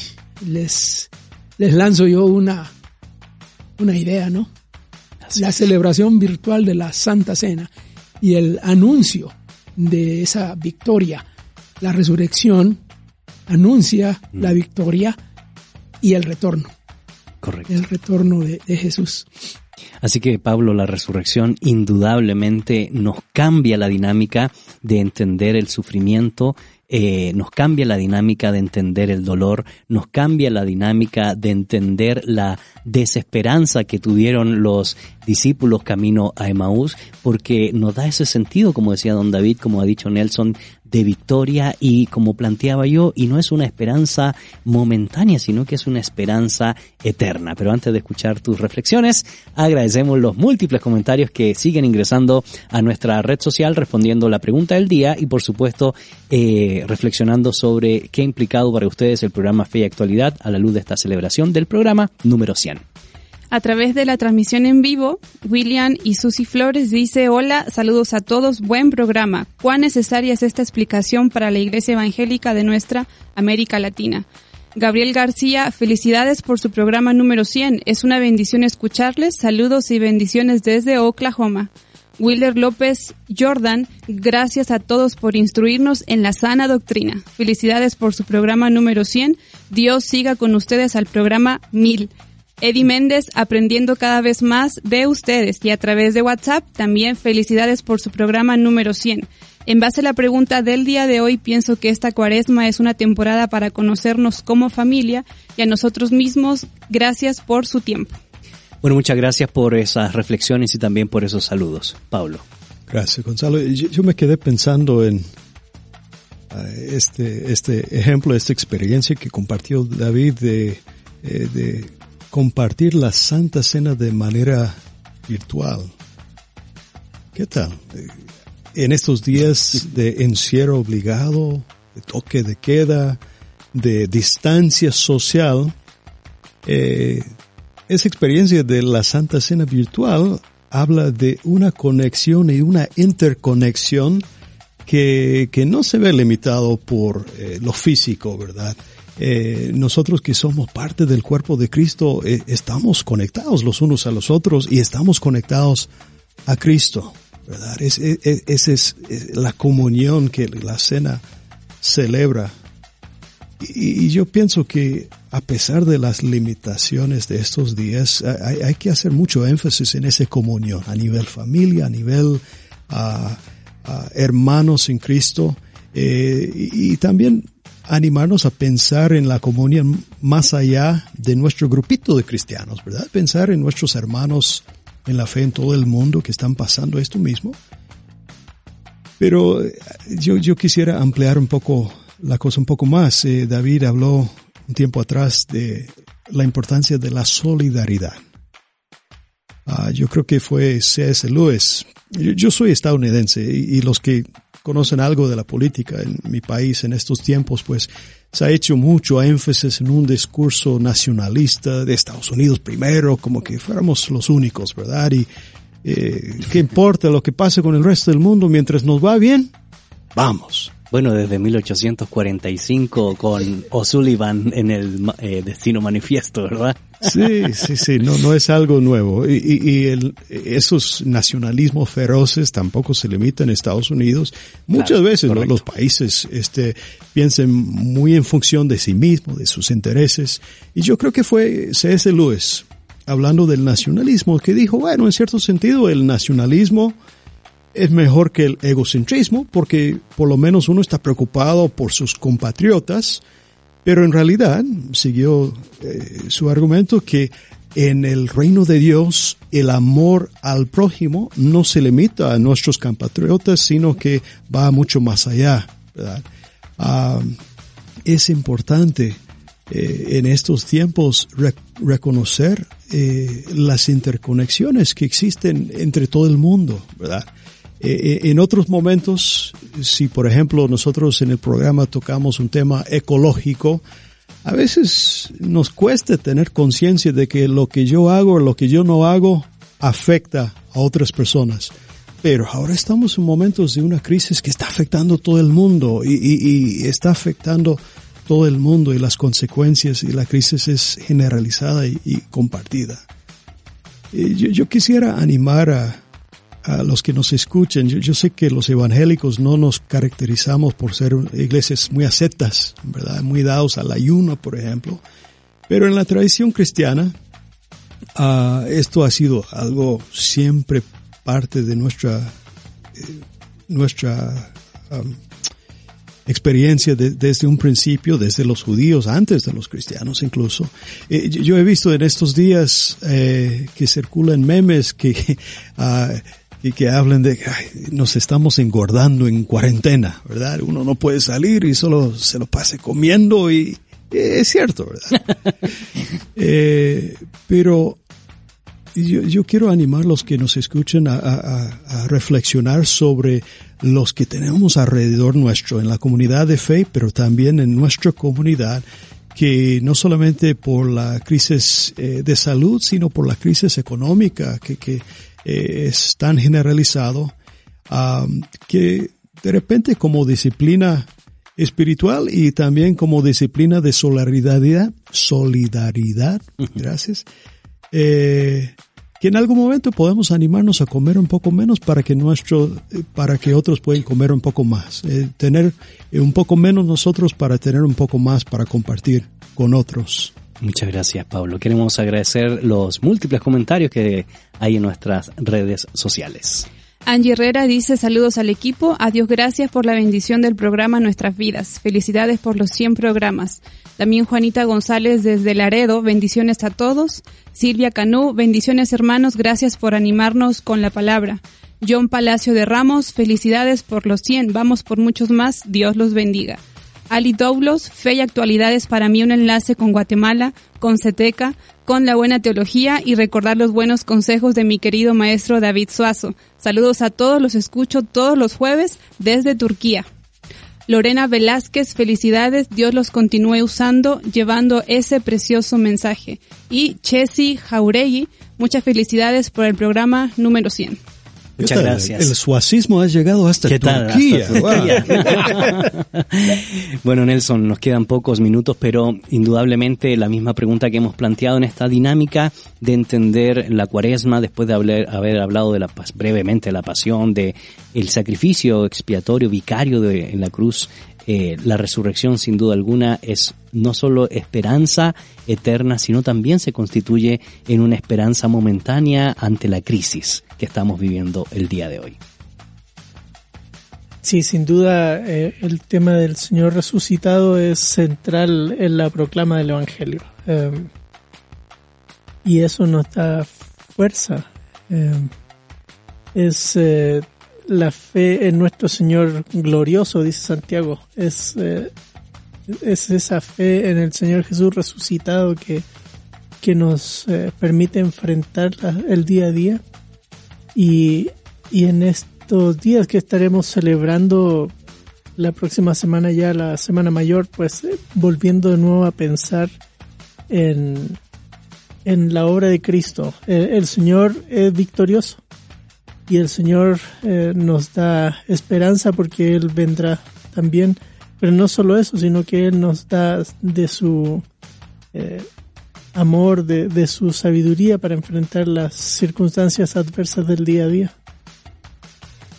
les, les lanzo yo una, una idea, ¿no? la celebración virtual de la Santa Cena y el anuncio de esa victoria, la resurrección anuncia la victoria y el retorno, Correcto. el retorno de, de Jesús. Así que Pablo, la resurrección indudablemente nos cambia la dinámica de entender el sufrimiento, eh, nos cambia la dinámica de entender el dolor, nos cambia la dinámica de entender la desesperanza que tuvieron los discípulos camino a Emaús, porque nos da ese sentido, como decía don David, como ha dicho Nelson, de victoria y como planteaba yo, y no es una esperanza momentánea, sino que es una esperanza eterna. Pero antes de escuchar tus reflexiones, agradecemos los múltiples comentarios que siguen ingresando a nuestra red social respondiendo la pregunta del día y por supuesto eh, reflexionando sobre qué ha implicado para ustedes el programa Fe y Actualidad a la luz de esta celebración del programa número 100. A través de la transmisión en vivo, William y Susy Flores dice, hola, saludos a todos, buen programa. ¿Cuán necesaria es esta explicación para la Iglesia Evangélica de nuestra América Latina? Gabriel García, felicidades por su programa número 100. Es una bendición escucharles. Saludos y bendiciones desde Oklahoma. Wilder López Jordan, gracias a todos por instruirnos en la sana doctrina. Felicidades por su programa número 100. Dios siga con ustedes al programa 1000. Eddie Méndez, aprendiendo cada vez más de ustedes y a través de WhatsApp, también felicidades por su programa número 100. En base a la pregunta del día de hoy, pienso que esta cuaresma es una temporada para conocernos como familia y a nosotros mismos. Gracias por su tiempo. Bueno, muchas gracias por esas reflexiones y también por esos saludos. Pablo. Gracias, Gonzalo. Yo, me quedé pensando en eh, este, este ejemplo, esta experiencia que compartió David de, eh, de compartir la Santa Cena de manera virtual. ¿Qué tal? En estos días de encierro obligado, de toque de queda, de distancia social, eh, esa experiencia de la Santa Cena virtual habla de una conexión y una interconexión que, que no se ve limitado por eh, lo físico, ¿verdad? Eh, nosotros que somos parte del cuerpo de Cristo eh, estamos conectados los unos a los otros y estamos conectados a Cristo, esa es la comunión que la cena celebra. Y, yo pienso que a pesar de las limitaciones de estos días, hay, que hacer mucho énfasis en esa comunión a nivel familia, a nivel hermanos en Cristo, eh, y, también animarnos a pensar en la comunión más allá de nuestro grupito de cristianos, ¿verdad? Pensar en nuestros hermanos en la fe en todo el mundo que están pasando esto mismo. Pero yo, yo quisiera ampliar un poco la cosa un poco más. Eh, David habló un tiempo atrás de la importancia de la solidaridad. Ah, yo creo que fue C.S. Lewis. Yo, soy estadounidense y, los que conocen algo de la política en mi país en estos tiempos, pues se ha hecho mucho énfasis en un discurso nacionalista de Estados Unidos primero, como que fuéramos los únicos, ¿verdad? Y eh, ¿qué importa lo que pase con el resto del mundo mientras nos va bien? Vamos bueno, desde 1845 con O'Sullivan en el eh, Destino Manifiesto, ¿verdad? Sí, sí, sí, no, no es algo nuevo. Y, y el, esos nacionalismos feroces tampoco se limitan en Estados Unidos. Muchas veces los países este, piensan muy en función de sí mismos, de sus intereses. Y yo creo que fue C.S. Lewis, hablando del nacionalismo, que dijo, bueno, en cierto sentido, el nacionalismo es mejor que el egocentrismo porque por lo menos uno está preocupado por sus compatriotas, pero en realidad siguió eh, su argumento que en el reino de Dios el amor al prójimo no se limita a nuestros compatriotas, sino que va mucho más allá. Ah, es importante eh, en estos tiempos reconocer eh, las interconexiones que existen entre todo el mundo, ¿verdad? Eh, eh, en otros momentos, si por ejemplo nosotros en el programa tocamos un tema ecológico, a veces nos cuesta tener conciencia de que lo que yo hago o lo que yo no hago afecta a otras personas. Pero ahora estamos en momentos de una crisis que está afectando todo el mundo y, está afectando todo el mundo y las consecuencias y la crisis es generalizada y, compartida. yo, quisiera animar a, a los que nos escuchen, yo, sé que los evangélicos no nos caracterizamos por ser iglesias muy ascetas, ¿verdad? Muy dados al ayuno, por ejemplo. Pero en la tradición cristiana, uh, esto ha sido algo siempre parte de nuestra, eh, nuestra experiencia desde un principio, desde los judíos, antes de los cristianos incluso. Eh, yo he visto en estos días eh, que circulan memes que uh, y que hablen de que nos estamos engordando en cuarentena, ¿verdad? Uno no puede salir y solo se lo pase comiendo y es cierto, ¿verdad? eh, pero yo, yo, quiero animar a los que nos escuchen a, a, a, reflexionar sobre los que tenemos alrededor nuestro, en la comunidad de fe, pero también en nuestra comunidad, que no solamente por la crisis eh, de salud, sino por la crisis económica que, que eh, es tan generalizado, um, que de repente como disciplina espiritual y también como disciplina de solidaridad, solidaridad, gracias, eh, que en algún momento podemos animarnos a comer un poco menos para que nuestro, para que otros puedan comer un poco más, eh, tener un poco menos nosotros para tener un poco más para compartir con otros. Muchas gracias, Pablo. Queremos agradecer los múltiples comentarios que hay en nuestras redes sociales. Angie Herrera dice saludos al equipo, adiós gracias por la bendición del programa Nuestras Vidas, felicidades por los 100 programas. También Juanita González desde Laredo, bendiciones a todos. Silvia Canú, bendiciones hermanos, gracias por animarnos con la palabra. John Palacio de Ramos, felicidades por los 100, vamos por muchos más, Dios los bendiga. Ali Doulos, Fe y Actualidades para mí un enlace con Guatemala, con Ceteca, con la buena teología y recordar los buenos consejos de mi querido maestro David Suazo. Saludos a todos, los escucho todos los jueves desde Turquía. Lorena Velázquez, felicidades, Dios los continúe usando, llevando ese precioso mensaje. Y Chesi Jauregui, muchas felicidades por el programa número 100. Muchas gracias. El suacismo ha llegado hasta ¿Qué tal? Turquía. Hasta Turquía. bueno, Nelson, nos quedan pocos minutos, pero indudablemente la misma pregunta que hemos planteado en esta dinámica de entender la cuaresma después de haber, haber hablado de la brevemente de la pasión, de el sacrificio expiatorio vicario de, en la cruz eh, la resurrección sin duda alguna es no solo esperanza eterna, sino también se constituye en una esperanza momentánea ante la crisis que estamos viviendo el día de hoy. Sí, sin duda eh, el tema del Señor resucitado es central en la proclama del Evangelio. Eh, y eso nos da fuerza. Eh, es la fe en nuestro Señor glorioso, dice Santiago. Es, es esa fe en el Señor Jesús resucitado que, que nos permite enfrentar el día a día. Y, y en estos días que estaremos celebrando la próxima semana ya, la Semana Mayor, pues eh, volviendo de nuevo a pensar en, en la obra de Cristo. Eh, el Señor es victorioso y el Señor eh, nos da esperanza porque Él vendrá también. Pero no solo eso, sino que Él nos da de su amor, de, de su sabiduría para enfrentar las circunstancias adversas del día a día.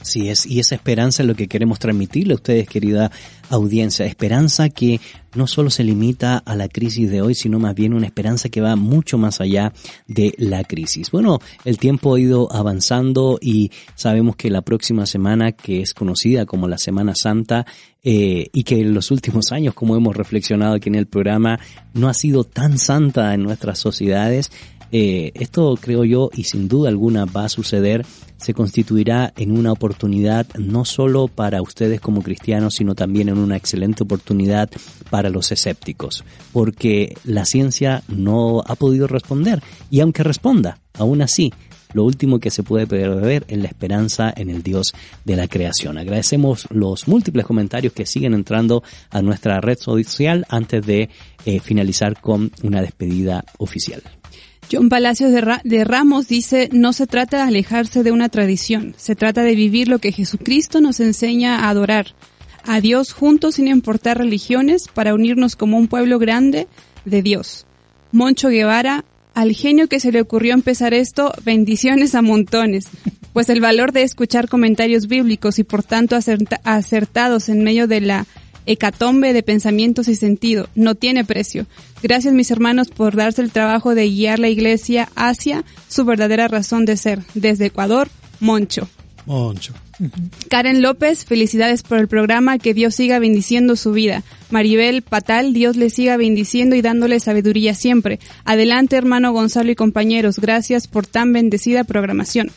Sí, es, y esa esperanza es lo que queremos transmitirle a ustedes, querida audiencia. Esperanza que no solo se limita a la crisis de hoy, sino más bien una esperanza que va mucho más allá de la crisis. Bueno, el tiempo ha ido avanzando y sabemos que la próxima semana, que es conocida como la Semana Santa, eh, y que en los últimos años, como hemos reflexionado aquí en el programa, no ha sido tan santa en nuestras sociedades, eh, esto creo yo y sin duda alguna va a suceder, se constituirá en una oportunidad no solo para ustedes como cristianos, sino también en una excelente oportunidad para los escépticos, porque la ciencia no ha podido responder y aunque responda, aún así, lo último que se puede perder es la esperanza en el Dios de la creación. Agradecemos los múltiples comentarios que siguen entrando a nuestra red social antes de eh, finalizar con una despedida oficial. John Palacios de, Ra de, Ramos dice, no se trata de alejarse de una tradición, se trata de vivir lo que Jesucristo nos enseña a adorar, a Dios juntos sin importar religiones, para unirnos como un pueblo grande de Dios. Moncho Guevara, al genio que se le ocurrió empezar esto, bendiciones a montones, pues el valor de escuchar comentarios bíblicos y por tanto acertados en medio de la hecatombe de pensamientos y sentido. No tiene precio. Gracias mis hermanos por darse el trabajo de guiar la iglesia hacia su verdadera razón de ser. Desde Ecuador, Moncho. Moncho. Karen López, felicidades por el programa, que Dios siga bendiciendo su vida. Maribel Patal, Dios le siga bendiciendo y dándole sabiduría siempre. Adelante hermano Gonzalo y compañeros, gracias por tan bendecida programación.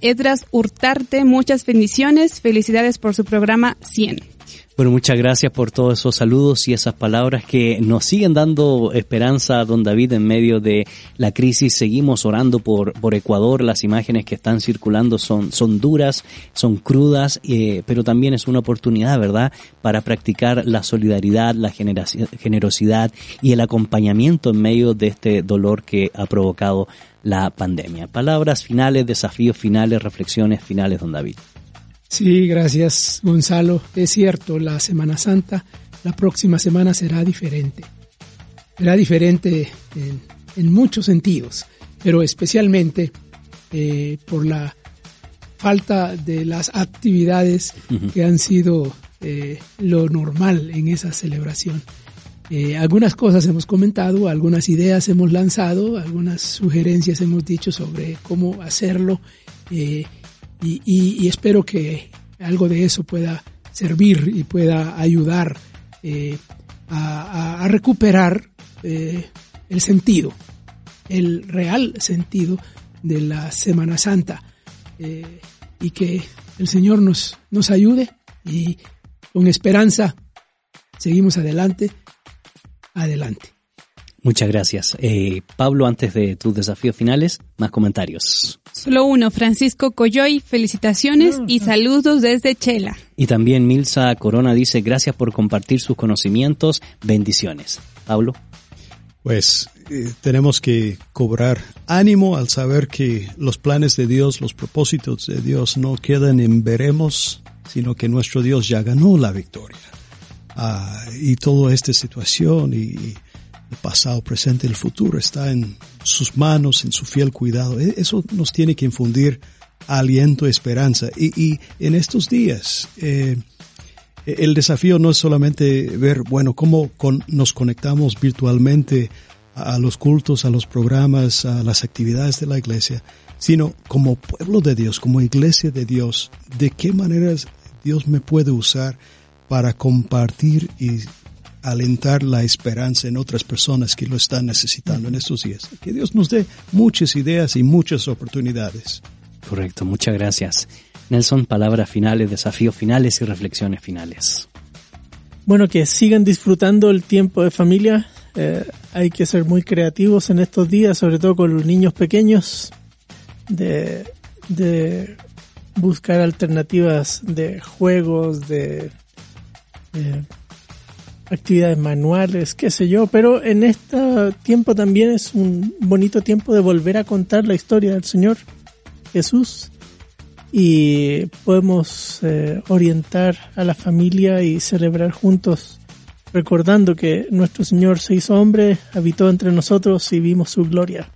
Edras Hurtarte, muchas bendiciones, felicidades por su programa 100. Bueno, muchas gracias por todos esos saludos y esas palabras que nos siguen dando esperanza, don David, en medio de la crisis. Seguimos orando por, por Ecuador. Las imágenes que están circulando son, son duras, son crudas, eh, pero también es una oportunidad, ¿verdad?, para practicar la solidaridad, la generosidad y el acompañamiento en medio de este dolor que ha provocado la pandemia. Palabras finales, desafíos finales, reflexiones finales, don David. Sí, gracias Gonzalo. Es cierto, la Semana Santa, la próxima semana será diferente. Será diferente en, muchos sentidos, pero especialmente eh, por la falta de las actividades que han sido eh, lo normal en esa celebración. Eh, algunas cosas hemos comentado, algunas ideas hemos lanzado, algunas sugerencias hemos dicho sobre cómo hacerlo y, espero que algo de eso pueda servir y pueda ayudar eh, a, recuperar eh, el sentido, el real sentido de la Semana Santa eh, y que el Señor nos, nos ayude y con esperanza seguimos adelante, adelante. Muchas gracias. Eh, Pablo, antes de tus desafíos finales, más comentarios. Solo uno, Francisco Coyoy, felicitaciones y saludos desde Chela. Y también Milsa Corona dice, gracias por compartir sus conocimientos, bendiciones. Pablo. Pues eh, tenemos que cobrar ánimo al saber que los planes de Dios, los propósitos de Dios no quedan en veremos, sino que nuestro Dios ya ganó la victoria. Ah, y toda esta situación y el pasado, presente, el futuro está en sus manos, en su fiel cuidado. E, eso nos tiene que infundir aliento, esperanza. Y, en estos días, eh, el desafío no es solamente ver, bueno, cómo nos conectamos virtualmente a los cultos, a los programas, a las actividades de la iglesia, sino como pueblo de Dios, como iglesia de Dios, de qué maneras Dios me puede usar para compartir y alentar la esperanza en otras personas que lo están necesitando en estos días. Que Dios nos dé muchas ideas y muchas oportunidades. Correcto, muchas gracias. Nelson, palabras finales, desafíos finales y reflexiones finales. Bueno, que sigan disfrutando el tiempo de familia. Eh, hay que ser muy creativos en estos días, sobre todo con los niños pequeños, de, de buscar alternativas de juegos, de, de actividades manuales, qué sé yo, pero en este tiempo también es un bonito tiempo de volver a contar la historia del Señor Jesús y podemos eh, orientar a la familia y celebrar juntos recordando que nuestro Señor se hizo hombre, habitó entre nosotros y vimos su gloria.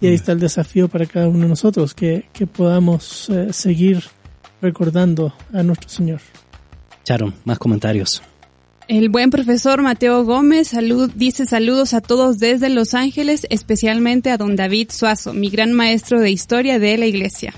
Y ahí está el desafío para cada uno de nosotros, que, que podamos eh, seguir recordando a nuestro Señor. Charon, más comentarios. El buen profesor Mateo Gómez salud, dice saludos a todos desde Los Ángeles, especialmente a don David Suazo, mi gran maestro de historia de la iglesia.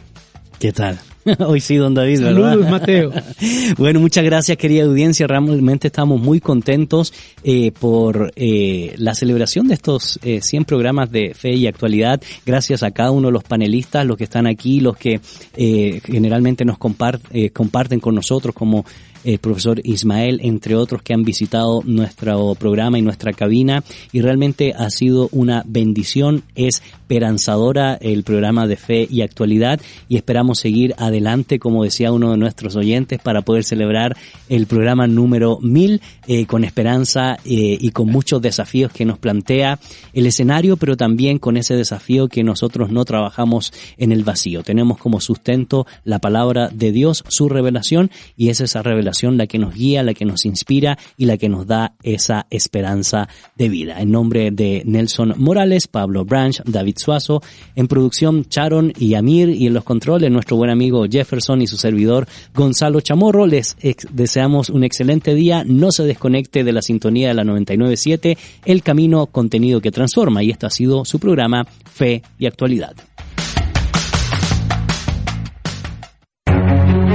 ¿Qué tal? Hoy sí, don David, Saludos, Mateo. bueno, muchas gracias, querida audiencia. Realmente estamos muy contentos eh, por eh, la celebración de estos eh, 100 programas de fe y actualidad. Gracias a cada uno de los panelistas, los que están aquí, los que eh, generalmente nos compart comparten con nosotros como el profesor Ismael, entre otros que han visitado nuestro programa y nuestra cabina y realmente ha sido una bendición, es esperanzadora el programa de fe y actualidad y esperamos seguir adelante, como decía uno de nuestros oyentes, para poder celebrar el programa número 1000 eh, con esperanza eh, y con muchos desafíos que nos plantea el escenario, pero también con ese desafío que nosotros no trabajamos en el vacío. Tenemos como sustento la palabra de Dios, su revelación, y es esa revelación la que nos guía, la que nos inspira y la que nos da esa esperanza de vida. En nombre de Nelson Morales, Pablo Branch, David Suazo, en producción Charon y Amir y en los controles nuestro buen amigo Jefferson y su servidor Gonzalo Chamorro, les deseamos un excelente día, no se desconecte de la sintonía de la 997, El Camino, contenido que transforma y esto ha sido su programa Fe y Actualidad.